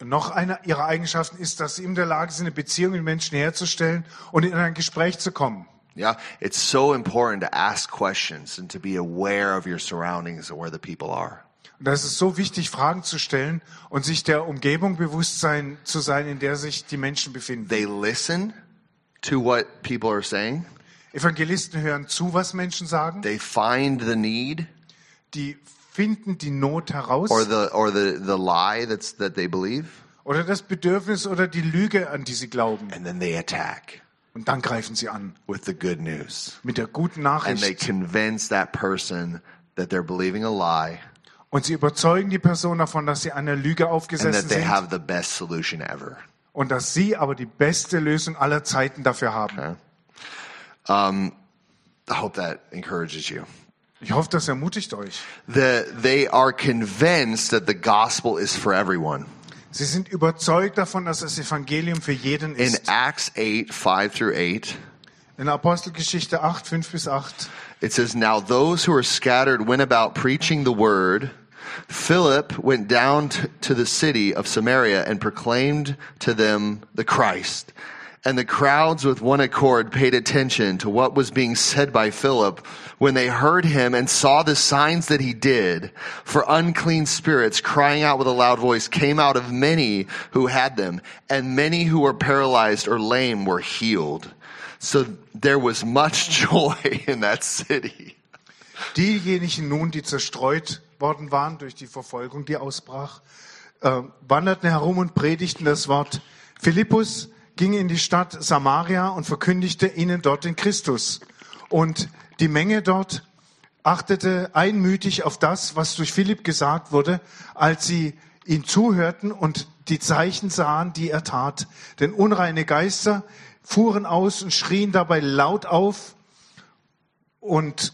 Und noch eine ihrer Eigenschaften ist, dass sie in der Lage sind, eine Beziehung mit Menschen herzustellen und in ein Gespräch zu kommen. Yeah, it's so important to ask questions and to be aware of your surroundings and where the people are. Und das ist so wichtig, Fragen zu stellen und sich der Umgebung bewusst sein, zu sein, in der sich die Menschen befinden. They listen to what people are saying. Evangelisten hören zu, was Menschen sagen. They find the need Die finden die Not heraus or the or the the lie that's that they believe, oder das Bedürfnis oder die Lüge, an die sie glauben. and then they attack. Und dann greifen sie an with the good news. mit der guten And they Nachricht. convince that person that they're believing a lie Und sie überzeugen die Person davon, dass sie einer Lüge aufgesessen that they sind have the best solution ever. und dass sie aber die beste Lösung aller Zeiten dafür haben. Okay? Um, I hope that encourages you. Ich hoffe, das ermutigt euch. The, they are convinced that the gospel is for everyone. Sie sind überzeugt davon, dass das Evangelium für jeden In ist. Acts 8, 5 through 8, In Apostelgeschichte 8, 5 bis 8. it says, Now those who were scattered went about preaching the word. Philip went down to the city of Samaria and proclaimed to them the Christ. And the crowds with one accord paid attention to what was being said by Philip when they heard him and saw the signs that he did. For unclean spirits crying out with a loud voice came out of many who had them, and many who were paralyzed or lame were healed. So there was much <laughs> joy in that city. Diejenigen nun, die zerstreut worden waren durch die Verfolgung, die ausbrach, äh, wanderten herum und predigten das Wort. Philippus ging in die Stadt Samaria und verkündigte ihnen dort den Christus. Und die Menge dort achtete einmütig auf das, was durch Philipp gesagt wurde, als sie ihn zuhörten und die Zeichen sahen, die er tat. Denn unreine Geister fuhren aus und schrien dabei laut auf und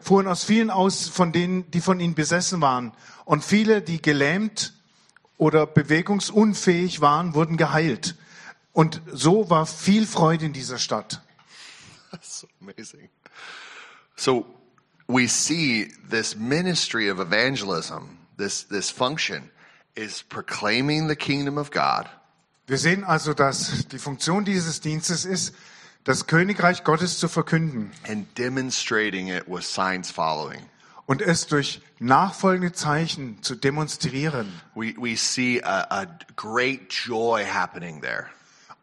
fuhren aus vielen aus, von denen, die von ihnen besessen waren. Und viele, die gelähmt oder bewegungsunfähig waren, wurden geheilt. Und so war viel Freude in dieser Stadt. That's so amazing. So we see this ministry of evangelism, this, this function is proclaiming the kingdom of God Wir sehen also, dass die Funktion dieses Dienstes ist, das Königreich Gottes zu verkünden and demonstrating it with signs following. und es durch nachfolgende Zeichen zu demonstrieren. We, we see a, a great joy happening there.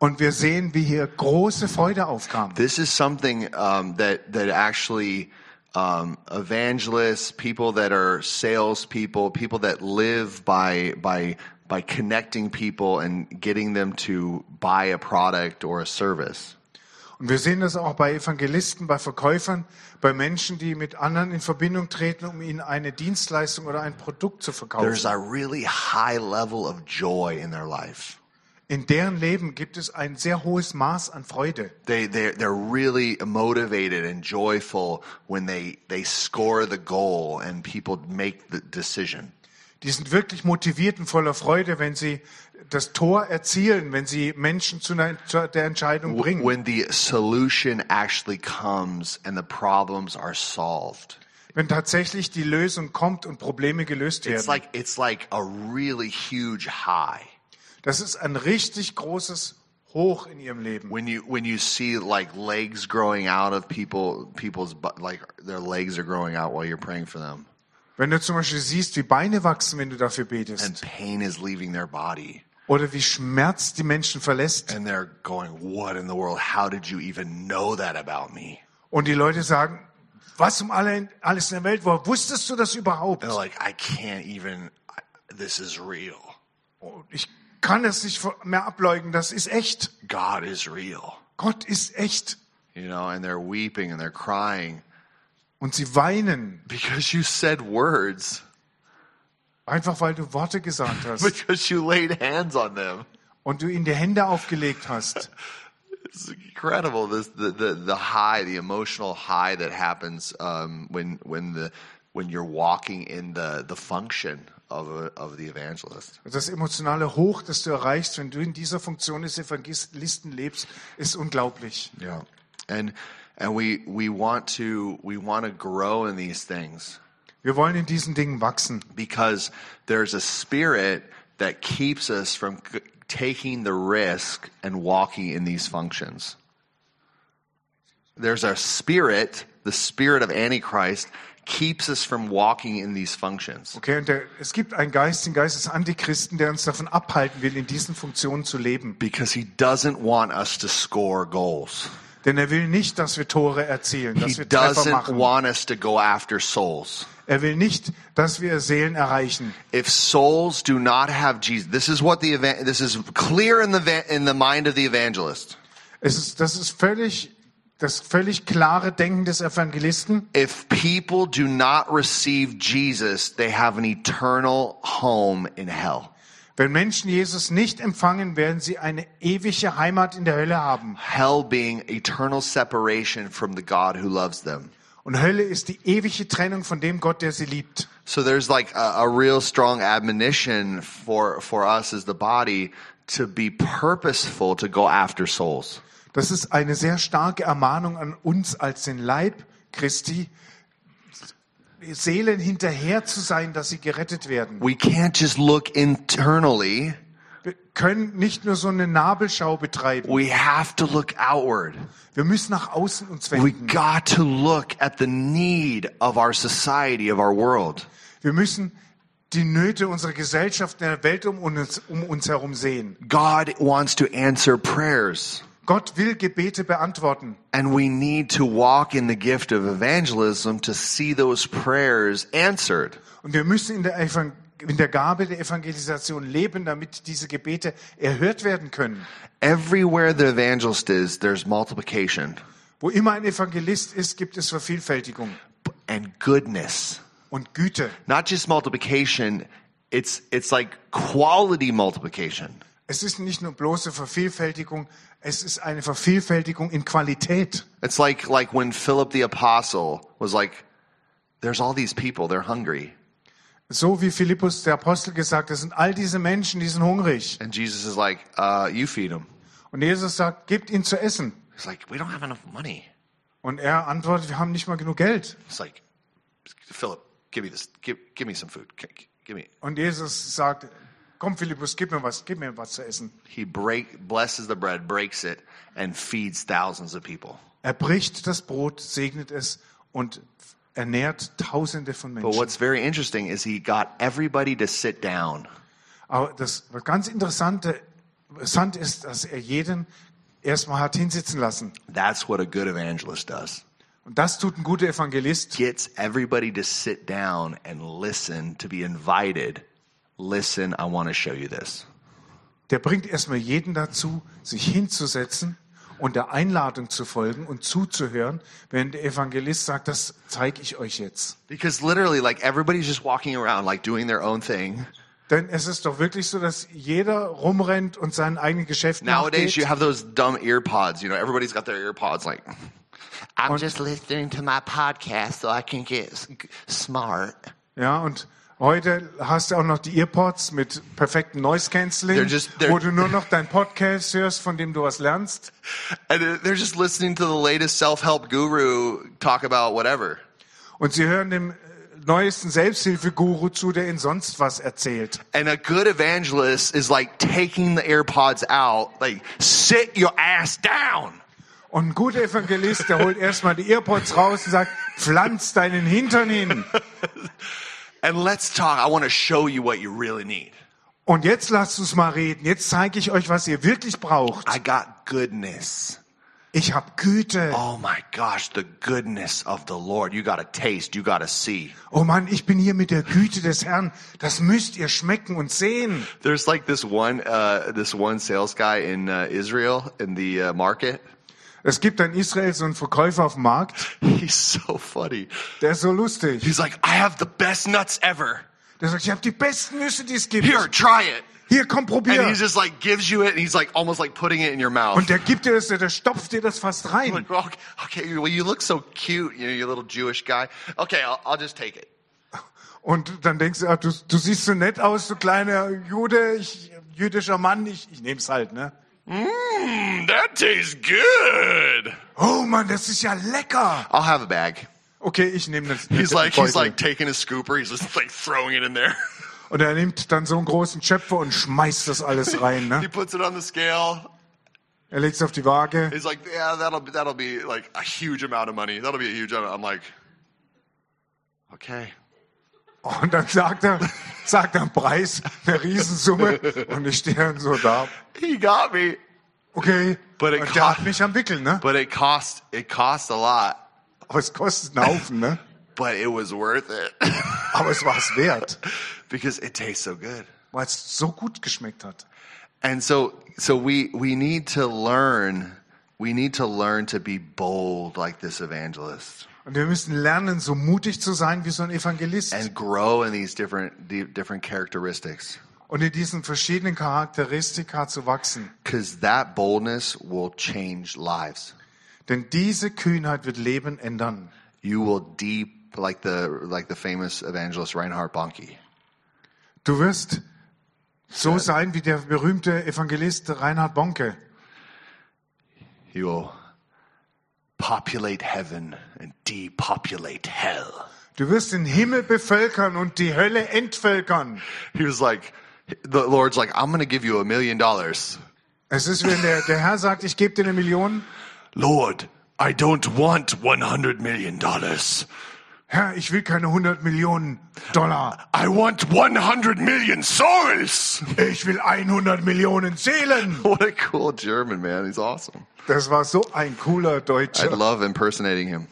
Und wir sehen, wie hier große Freude aufkam. This is something um, that that actually um, evangelists, people that are salespeople, people that live by by by connecting people and getting them to buy a product or a service. Und wir sehen das auch bei Evangelisten, bei Verkäufern, bei Menschen, die mit anderen in Verbindung treten, um ihnen eine Dienstleistung oder ein Produkt zu There's verkaufen. a really high level of joy in their life. In deren Leben gibt es ein sehr hohes Maß an Freude. They they they're really motivated and joyful when they they score the goal and people make the decision. Die sind wirklich motiviert und voller Freude, wenn sie das Tor erzielen, wenn sie Menschen zu, einer, zu der Entscheidung bringen. When the solution actually comes and the problems are solved. Wenn tatsächlich die Lösung kommt und Probleme gelöst It's werden. like it's like a really huge high Das ist ein richtig großes Hoch in ihrem Leben. when you when you see like legs growing out of people people's like their legs are growing out while you're praying for them Wenn du zum Beispiel siehst, wie Beine wachsen, wenn du dafür and betest. pain is leaving their body Oder wie Schmerz die Menschen verlässt. and they're going what in the world how did you even know that about me Und die Leute sagen, was um alle, alles in der Welt war, wusstest du das überhaupt? they're like I can't even this is real Ich kann es nicht mehr ableugnen, das ist echt. God is real Gott ist echt. you know and they're weeping and they're crying Und sie weinen, because you said words einfach weil du Worte gesagt hast <laughs> because you laid hands on them und du ihnen die Hände aufgelegt hast. It's incredible. This the, the the high, the emotional high that happens um, when when the when you're walking in the the function of a, of the evangelist. Das emotionale Hoch, das du erreichst, wenn du in dieser Funktion des Evangelisten lebst, ist unglaublich. Yeah, and and we we want to we want to grow in these things Wir wollen in diesen Dingen wachsen, because there's a spirit that keeps us from taking the risk and walking in these functions. There's a spirit, the spirit of Antichrist, keeps us from walking in these functions. Okay, und der, es gibt einen Geist, den Geist des Antichristen, der uns davon abhalten will, in diesen Funktionen zu leben. Because he doesn't want us to score goals. Denn er will nicht, dass wir Tore erzielen, He dass wir Treffer doesn't machen. want us to go after souls. Er will nicht, dass wir Seelen erreichen. If souls do not have Jesus, this is what the evan- this is clear in the va- in the mind of the evangelist. Es ist, das ist völlig, das völlig klare Denken des Evangelisten. If people do not receive Jesus, they have an eternal home in hell. Wenn Menschen Jesus nicht empfangen, werden sie eine ewige Heimat in der Hölle haben. Hell being eternal separation from the God who loves them. Und Hölle ist die ewige Trennung von dem Gott, der sie liebt. So there's like a, a real strong admonition for, for us as the body to be purposeful to go after souls. Das ist eine sehr starke Ermahnung an uns als den Leib Christi, Seelen hinterher zu sein, dass sie gerettet werden. We can't just look internally. Wir können nicht nur so eine Nabelschau betreiben. We have to look outward. Wir müssen nach außen uns We wenden. got to look at the need of our society, of our world. Wir müssen die Nöte unserer Gesellschaft, der Welt um uns, um uns herum sehen. God wants to answer prayers. Gott will Gebete beantworten. And we need to walk in the gift of evangelism to see those prayers answered. Und wir müssen in der, Evang in der Gabe der Evangelisation leben, damit diese Gebete erhört werden können. Everywhere the evangelist is, there's multiplication Wo immer ein Evangelist ist, gibt es Vervielfältigung and goodness. und Güte. Not just multiplication, it's, it's like quality multiplication. Es ist nicht nur bloße Vervielfältigung, es ist eine Vervielfältigung in Qualität. It's like, like when Philip the apostle was like, there's all these people, they're hungry. So wie Philippus der Apostel gesagt, hat, es sind all diese Menschen, die sind hungrig. And Jesus is like, uh, you feed them. Und Jesus sagt, gebt ihnen zu essen. He's like, we don't have enough money. Und er antwortet, wir haben nicht mal genug Geld. It's like, Philip, give me this, give, give me some food. Give me. Und Jesus sagt, komm Philippus, gib mir was, gib mir was zu essen. He break, blesses the bread, breaks it, and feeds thousands of people. Er bricht das Brot, segnet es und ernährt Tausende von But Menschen. what's very interesting is he got everybody to sit down. Aber das was ganz Interessante, interessant ist, dass er jeden erstmal hat hinsitzen lassen. That's what a good evangelist does. Und das tut ein guter Evangelist. Gets everybody to sit down and listen, to be invited. Listen, I want to show you this. Der bringt erstmal jeden dazu, sich hinzusetzen und der Einladung zu folgen und zuzuhören, wenn der Evangelist sagt, das zeige ich euch jetzt. Because literally, like, everybody's just walking around, like, doing their own thing. Denn es ist doch wirklich so, dass jeder rumrennt und sein eigenes Geschäft Nowadays, you nachgeht. have those dumb ear pods. You know, everybody's got their ear pods, like, I'm Und- just listening to my podcast so I can get smart. Ja, und heute hast du auch noch die Earpods mit perfektem Noise Cancelling, They're just- they're- wo du nur noch dein Podcast hörst, von dem du was lernst. And they're just listening to the latest self help guru talk about whatever. Und sie hören dem neuesten Selbsthilfeguru zu, der ihnen sonst was erzählt. And a good evangelist is like taking the AirPods out, like, sit your ass down. Und ein guter Evangelist, der holt erstmal die Earpods raus und sagt, pflanz deinen Hintern hin. <laughs> And let's talk. I want to show you what you really need. Und jetzt lasst uns mal reden. Jetzt zeige ich euch, was ihr wirklich braucht. I got goodness. Ich habe Güte. Oh my gosh, the goodness of the Lord. You got to taste, you got to see. Oh Mann, ich bin hier mit der Güte des Herrn. Das müsst ihr schmecken und sehen. There's like this one, uh, this one sales guy in uh, Israel in the uh, market. Es gibt in Israel so einen Verkäufer auf dem Markt, He's so funny. der ist so lustig. He's like, I have the best nuts ever. Der sagt, ich habe die besten Nüsse, die es gibt. Here, try it. Hier, komm, And probier. he just like gives you it, and he's like almost like putting it in your mouth. Und der gibt dir das, der stopft dir das fast rein. like, okay, okay, well, you look so cute, you know, you little Jewish guy. Okay, I'll, I'll just take it. Und dann denkst du, ah, du, du siehst so nett aus, du kleiner Jude, ich, jüdischer Mann, ich, ich nehm's halt, ne? Mmm, that tastes good. Oh Mann, das ist ja lecker. I'll have a bag. Okay, ich nehme das. He's den like, he's like taking a scooper. He's just like throwing it in there. Und er nimmt dann so einen großen Schöpfer und schmeißt das alles rein, He puts it on the scale. Er legt's auf die Waage. He's like, yeah, that'll be, that'll be like a huge amount of money. That'll be a huge amount. I'm like, okay. Und dann sagt er, sagt er einen Preis, eine Riesensumme. Und ich stehe dann so da. He got me. Okay. But it Und der hat mich am Wickeln, ne? But it cost, it cost a lot, Aber es kostet einen Haufen, ne? <laughs> but it was worth it <laughs> Aber es war es wert, because it tastes so good. weil es so gut geschmeckt hat. And so, so we, we need to learn we need to learn to be bold like this evangelist Und wir müssen lernen, so mutig zu sein wie so ein Evangelist and grow in these different different characteristics und in diesen verschiedenen Charakteristika zu wachsen. because that boldness will change lives. Denn diese Kühnheit wird Leben ändern. You will deep like the like the famous evangelist Reinhard Bonnke. Du wirst so sein wie der berühmte Evangelist Reinhard Bonke. He will populate heaven and depopulate hell. Du wirst den Himmel bevölkern und die Hölle entvölkern. He was like, the Lord's like, I'm going to give you a million dollars. Es ist, wenn der, der Herr sagt, ich gebe dir eine Million. Lord, I don't want 100 million dollars. Herr, ich will keine 100 Millionen Dollar. I want 100 million souls. Ich will 100 Millionen Seelen. <laughs> What a cool German, man. He's awesome. Das war so ein cooler I Deutscher. love impersonating him.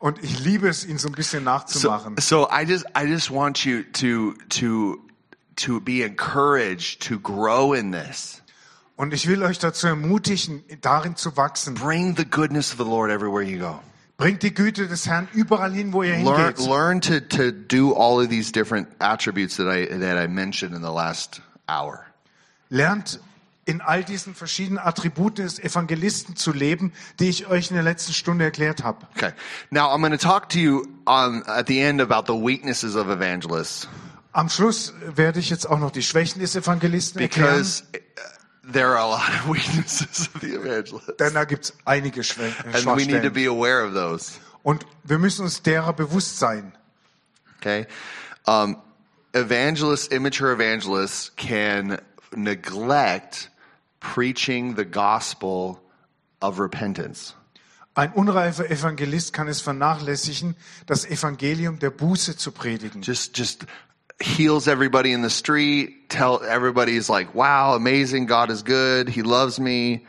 Und ich liebe es, ihn so ein bisschen So, nachzumachen. so I just, I just want you to, to, to be encouraged to grow in this. Und ich will euch dazu ermutigen, darin zu wachsen. Bring the goodness of the Lord everywhere you go. Bringt die Güte des Herrn überall hin, wo ihr Learn, hingeht. learn to, to do all of these different attributes that I, that I mentioned in the last hour. Lernt in all diesen verschiedenen Attributen des Evangelisten zu leben, die ich euch in der letzten Stunde erklärt habe. Okay. Now I'm going to talk to you on, at the end about the weaknesses of evangelists Am Schluss werde ich jetzt auch noch die Schwächen des Evangelisten erklären, because there are a lot of <laughs> weaknesses of the evangelist. denn da gibt es einige Schwä äh, And we need to be aware of those. Und wir müssen uns derer bewusst sein. Okay. Um, evangelists, immature evangelists can neglect preaching the gospel of repentance. Ein unreifer Evangelist kann es vernachlässigen, das Evangelium der Buße zu predigen. Just, just heals everybody in the street. Tell everybody's like, wow, amazing. God is good. He loves me.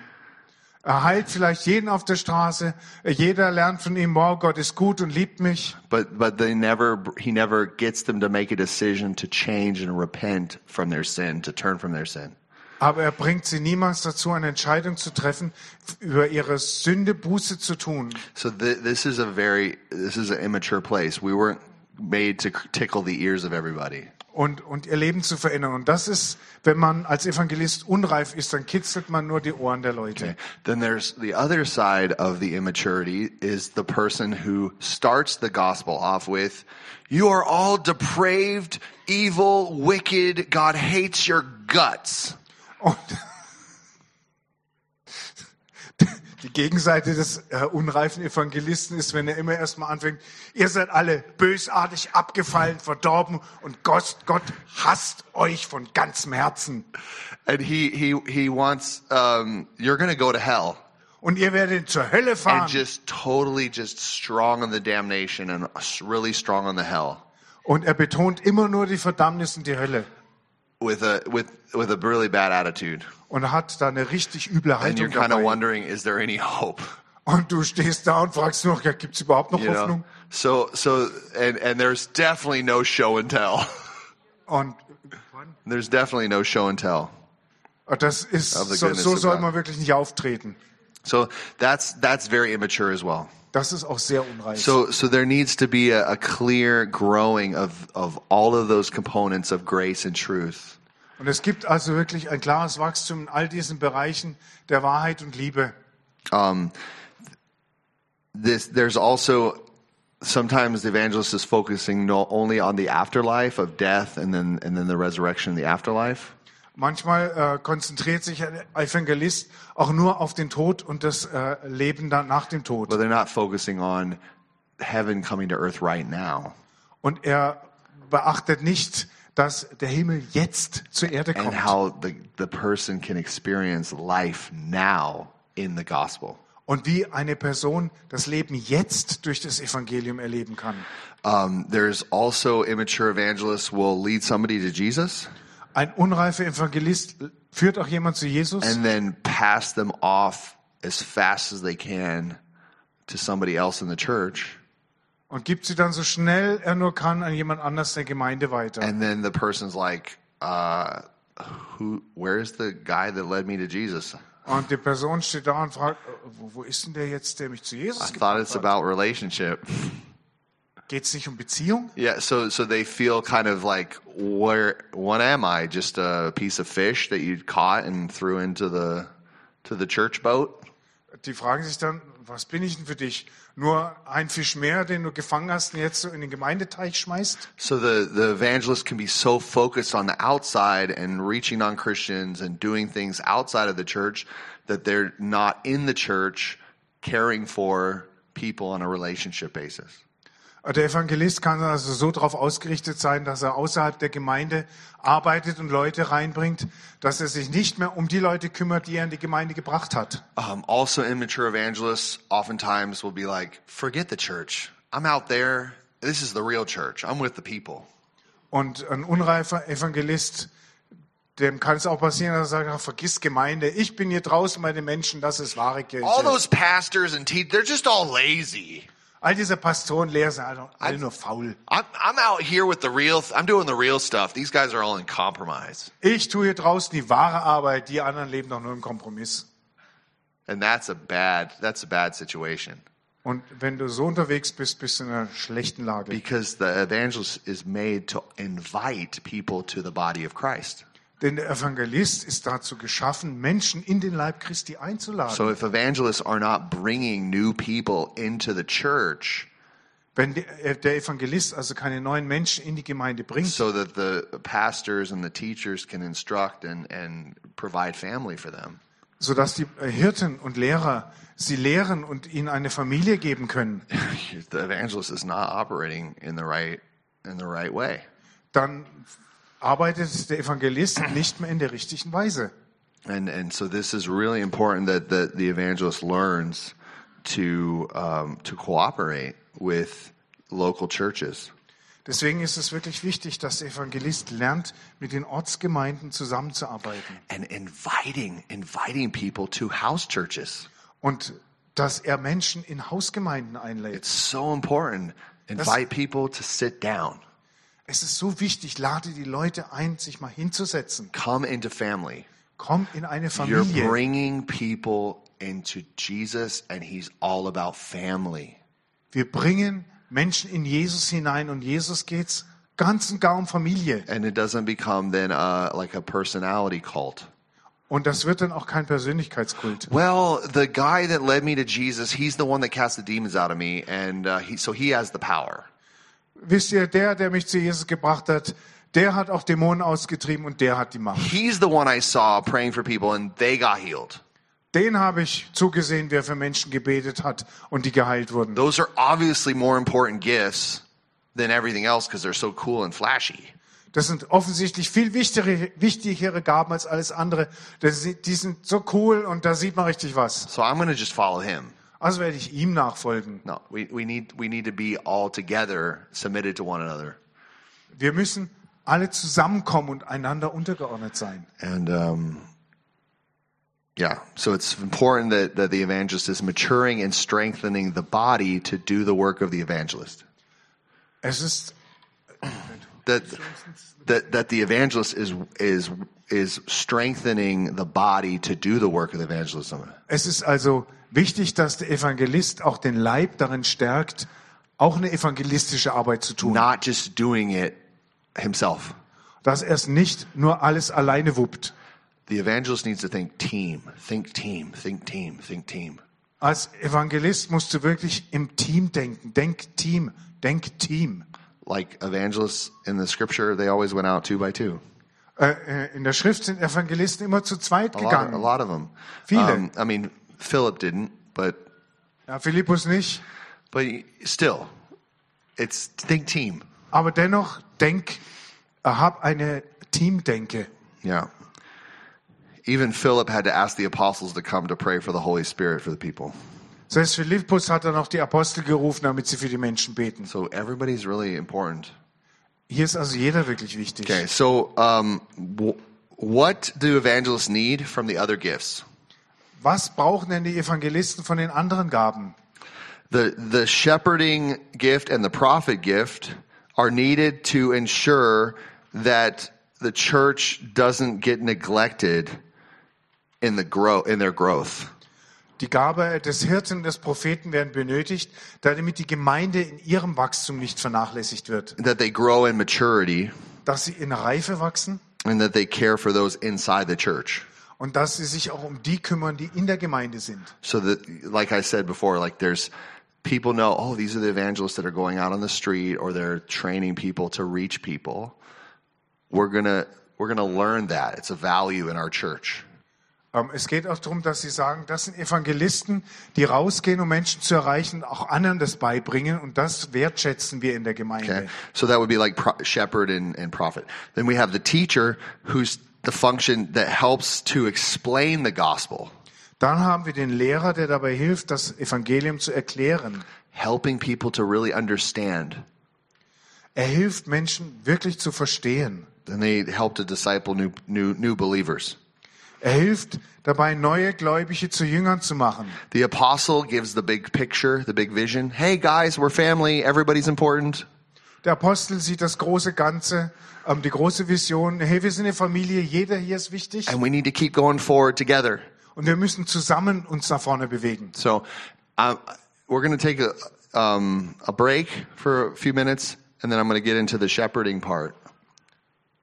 Er heilt vielleicht jeden auf der Straße. Jeder lernt von ihm, wow, Gott ist gut und liebt mich. But, but they never, he never gets them to make a decision to change and repent from their sin, to turn from their sin. Aber er bringt sie niemals dazu, eine Entscheidung zu treffen, über ihre Sünde Buße zu tun. So th- this is a very, this is an immature place. We weren't made to tickle the ears of everybody. Und, und ihr Leben zu verändern. Und das ist, wenn man als Evangelist unreif ist, dann kitzelt man nur die Ohren der Leute. Then there's the other side of the immaturity is the person who starts the gospel off with, you are all depraved, evil, wicked. God hates your guts. Und <laughs> die Gegenseite des äh, unreifen Evangelisten ist, wenn er immer erstmal anfängt, ihr seid alle bösartig, abgefallen, verdorben und Gott, Gott hasst euch von ganzem Herzen. And he, he, he wants, um, you're to go to hell. Und ihr werdet zur Hölle And fahren. just totally just strong on the damnation and really strong on the hell. Und er betont immer nur die Verdammnis und die Hölle. With a, with, with a really bad attitude. Und hat da eine richtig üble And you're Haltung kind of wondering, is there any hope? Und du stehst da und fragst nur, ja, gibt's überhaupt noch You know? Hoffnung? So, so, and, and there's definitely no show and tell. Und <laughs> There's definitely no show and tell. Ah, das ist, so, so soll man wirklich nicht auftreten. So that's, that's very immature as well. Das ist auch sehr unreif. So, so there needs to be a, a clear growing of, of all of those components of grace and truth. Und es gibt also wirklich ein klares Wachstum in all diesen Bereichen der Wahrheit und Liebe. Um, this, there's also sometimes the evangelist is focusing no, only on the afterlife of death and then, and then the resurrection in the afterlife. Manchmal äh, konzentriert sich ein Evangelist auch nur auf den Tod und das äh, Leben dann nach dem Tod. But they're not focusing on heaven coming to earth right now. Und er beachtet nicht, dass der Himmel jetzt zur Erde and kommt. how the, the person can experience life now in the gospel. Und wie eine Person das Leben jetzt durch das Evangelium erleben kann. Um, there's also immature evangelists will lead somebody to Jesus Ein unreifer Evangelist führt auch jemand zu Jesus and then pass them off as fast as they can to somebody else in the church. und gibt sie dann so schnell er nur kann an jemand anders der Gemeinde weiter. And then the person's like, uh, who, where's the guy that led me to Jesus? Und die Person steht da und fragt, wo, wo ist denn der jetzt, der mich zu I Jesus thought gebracht it's about relationship. Geht es nicht um Beziehung? Yeah, so so they feel kind of like where what am I? Just a piece of fish that you caught and threw into the to the church boat? Die fragen sich dann, was bin ich denn für dich? Nur ein Fisch mehr, den du gefangen hast und jetzt so in den Gemeindeteich schmeißt? So the the evangelist can be so focused on the outside and reaching on Christians and doing things outside of the church that they're not in the church caring for people on a relationship basis. Der Evangelist kann also so darauf ausgerichtet sein, dass er außerhalb der Gemeinde arbeitet und Leute reinbringt, dass er sich nicht mehr um die Leute kümmert, die er in die Gemeinde gebracht hat. Um, also, immature evangelists oftentimes will be like, "Forget the church. I'm out there. This is the real church. I'm with the people." Und ein unreifer Evangelist, dem kann es auch passieren, dass er sagt, vergiss Gemeinde, ich bin hier draußen bei den Menschen, das ist wahre Kirche. All those pastors and teachers, they're just all lazy. All diese Pastoren, Lehrer sind alle, alle nur faul. I'm, I'm out here with the real, I'm doing the real stuff. These guys are all in compromise. Ich tue hier draußen die wahre Arbeit, die anderen leben doch nur im Kompromiss. And that's a bad, that's a bad situation Und wenn du so unterwegs bist, bist du in einer schlechten Lage. because the evangelist is made to invite people to the body of Christ. Denn der Evangelist ist dazu geschaffen, Menschen in den Leib Christi einzuladen. So if evangelists are not bringing new people into the church Wenn der äh, der Evangelist also keine neuen Menschen in die Gemeinde bringt, so that the pastors and the teachers can instruct and, and provide family for them, sodass die äh, Hirten und Lehrer sie lehren und ihnen eine Familie geben können, <laughs> the evangelist is not operating in the right, in the right way. dann arbeitet der Evangelist nicht mehr in der richtigen Weise. And and so this is really important that the, the evangelist learns to um, to cooperate with local churches. Deswegen ist es wirklich wichtig, dass der Evangelist lernt, mit den Ortsgemeinden zusammenzuarbeiten and inviting inviting people to house churches. und dass er Menschen in Hausgemeinden einlädt. It's so important. Invite people to sit down. Es ist so wichtig, lade die Leute ein, sich mal hinzusetzen. Come into family. Komm in eine You're Familie. bringing people into Jesus and he's all about family. Wir bringen Menschen in Jesus hinein und Jesus geht's ganz und gar um Familie. And it doesn't become then uh, like a personality cult. Und das wird dann auch kein Persönlichkeitskult. Well, the guy that led me to Jesus, he's the one that cast the demons out of me, and uh, he, so he has the power. Wisst ihr, der, der mich zu Jesus gebracht hat, der hat auch Dämonen ausgetrieben und der hat die Macht. He's the one I saw praying for people, and they got healed. Den habe ich zugesehen, der für Menschen gebetet hat und die geheilt wurden. Those are obviously more important gifts than everything else because they're so cool and flashy. Das sind offensichtlich viel wichtigere, wichtigere Gaben als alles andere. Das Die sind so cool und da sieht man richtig was. So I'm going to just follow him. Also werde ich ihm nachfolgen. No, we, we need we need to be all together, submitted to one another. Wir müssen alle zusammenkommen und einander untergeordnet sein. And um, yeah, so it's important that, that the evangelist is maturing and strengthening the body to do the work of the evangelist. Es ist That that that the evangelist is is is strengthening the body to do the work of the evangelism. Es ist also wichtig, dass der Evangelist auch den Leib darin stärkt, auch eine evangelistische Arbeit zu tun. Not just doing it himself. Dass er es nicht nur alles alleine wuppt. The evangelist needs to think team, think team, think team, think team. Als Evangelist musst du wirklich im Team denken. Denk Team, denk Team. Like evangelists in the scripture, they always went out two by two. Äh, in der Schrift sind Evangelisten immer zu zweit A lot, a gegangen. lot of them. Viele. I mean, Philip didn't, but Ja, Philippus nicht. but still, it's think team. Aber dennoch denk, äh, hab eine Teamdenke. Yeah. Even Philip had to ask the apostles to come to pray for the Holy Spirit for the people. Selbst Philippus hat dann auch die Apostel gerufen, damit sie für die Menschen beten. So everybody's really important. Hier ist also jeder wirklich wichtig. Okay, so um, what do evangelists need from the other gifts? Was brauchen denn die Evangelisten von den anderen Gaben? The the shepherding gift and the prophet gift are needed to ensure that the church doesn't get neglected in the grow in their growth. Die Gabe des Hirten und des Propheten werden benötigt, damit die Gemeinde in ihrem Wachstum nicht vernachlässigt wird. That they grow in maturity Dass sie in Reife wachsen and that they care for those inside the church. Und dass sie sich auch um die kümmern, die in der Gemeinde sind. So that like I said before, like there's people know, oh, these are the evangelists that are going out on the street or they're training people to reach people. We're gonna we're gonna learn that. It's a value in our church. Ähm, Es geht auch darum, dass sie sagen, das sind Evangelisten, die rausgehen, um Menschen zu erreichen, auch anderen das beibringen und das wertschätzen wir in der Gemeinde. Okay. So that would be like pro- shepherd and, and prophet. Then we have the teacher who's the function that helps to explain the gospel, Dann haben wir den Lehrer, der dabei hilft, das Evangelium zu erklären. helping people to really understand. Er hilft Menschen wirklich zu verstehen. Then they help to disciple new, new, new believers. Er hilft dabei, neue Gläubige zu Jüngern zu machen. The apostle gives the big picture, the big vision. Hey guys, we're family. Everybody's important. Der Apostel sieht das große Ganze, ähm, die große Vision. Hey, wir sind eine Familie, jeder hier ist wichtig And we need to keep going forward together. und wir müssen zusammen uns nach vorne bewegen. So um, we're going to take a, um, a break for a few minutes, and then I'm going to get into the shepherding part.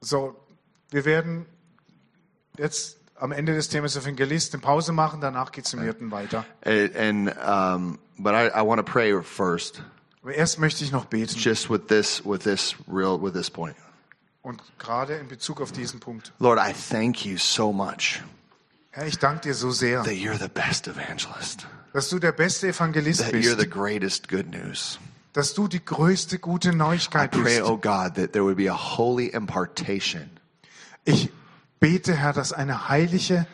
So, wir werden jetzt am Ende des Themas Evangelist eine Pause machen, danach geht es im Hirten weiter. And, and um, but I, I want to pray first, Aber erst möchte ich noch beten just with this, with this real, with this point. und gerade in Bezug auf diesen Punkt. Lord, I thank you so much Herr, ich danke dir so sehr, that you're the best evangelist, dass du der beste Evangelist that you're the bist, greatest good news. dass du die größte gute I Neuigkeit pray, bist. oh God, that there would be a holy impartation Ich bete, Herr, dass eine heilige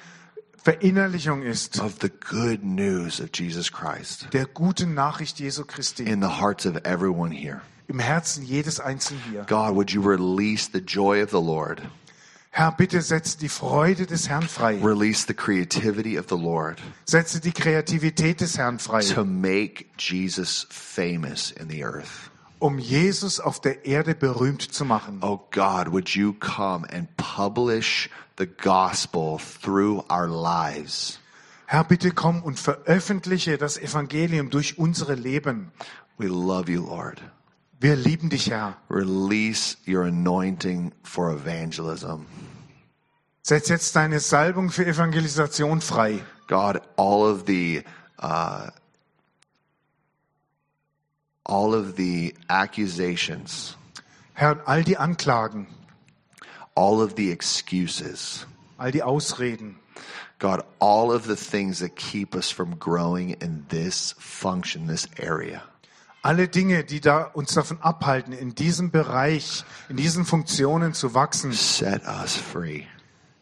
Verinnerlichung ist of the good news of Jesus Christ der guten Nachricht Jesu Christi in the hearts of everyone here. im Herzen jedes Einzelnen hier. God, would you release the joy of the Lord? Herr, bitte setze die Freude des Herrn frei. Release the creativity of the Lord Setze die Kreativität des Herrn frei, to make Jesus famous in the earth. um Jesus auf der Erde berühmt zu machen. Oh God, would you come and publish the gospel through our lives? Herr, bitte komm und veröffentliche das Evangelium durch unsere Leben. We love you, Lord. Wir lieben dich, Herr. Release your anointing for evangelism. Setz jetzt deine Salbung für Evangelisation frei. God, all of the uh, all of the accusations, Herr, all die Anklagen, all of the excuses, all die Ausreden, God, all of the things that keep us from growing in this function, this area. alle Dinge, die da uns davon abhalten, in diesem Bereich, in diesen Funktionen zu wachsen, Set us free.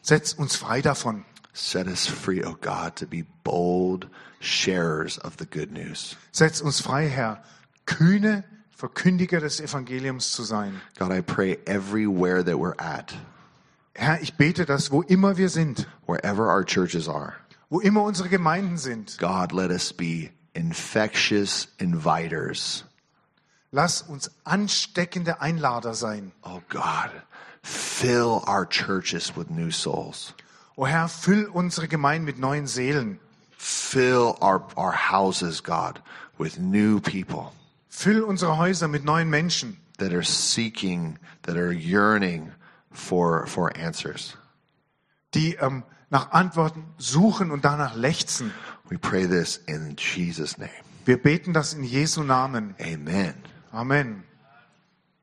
setz uns frei davon. Set us free, oh God, to be bold sharers of the good news. Setz uns frei, Herr, kühne Verkündiger des Evangeliums zu sein. God, I pray everywhere that we're at, Herr, ich bete, dass wo immer wir sind, wherever our churches are, wo immer unsere Gemeinden sind, God, let us be infectious inviters. lass uns ansteckende Einlader sein. Oh God, fill our churches with new souls. O Herr, füll unsere Gemeinden mit neuen Seelen. Fill our, our houses, God, with new people Füll unsere Häuser mit neuen Menschen, that are seeking, that are yearning for, for answers. die ähm, nach Antworten suchen und danach lechzen. We pray this in Jesus' name. Wir beten das in Jesu Namen. Amen. Amen.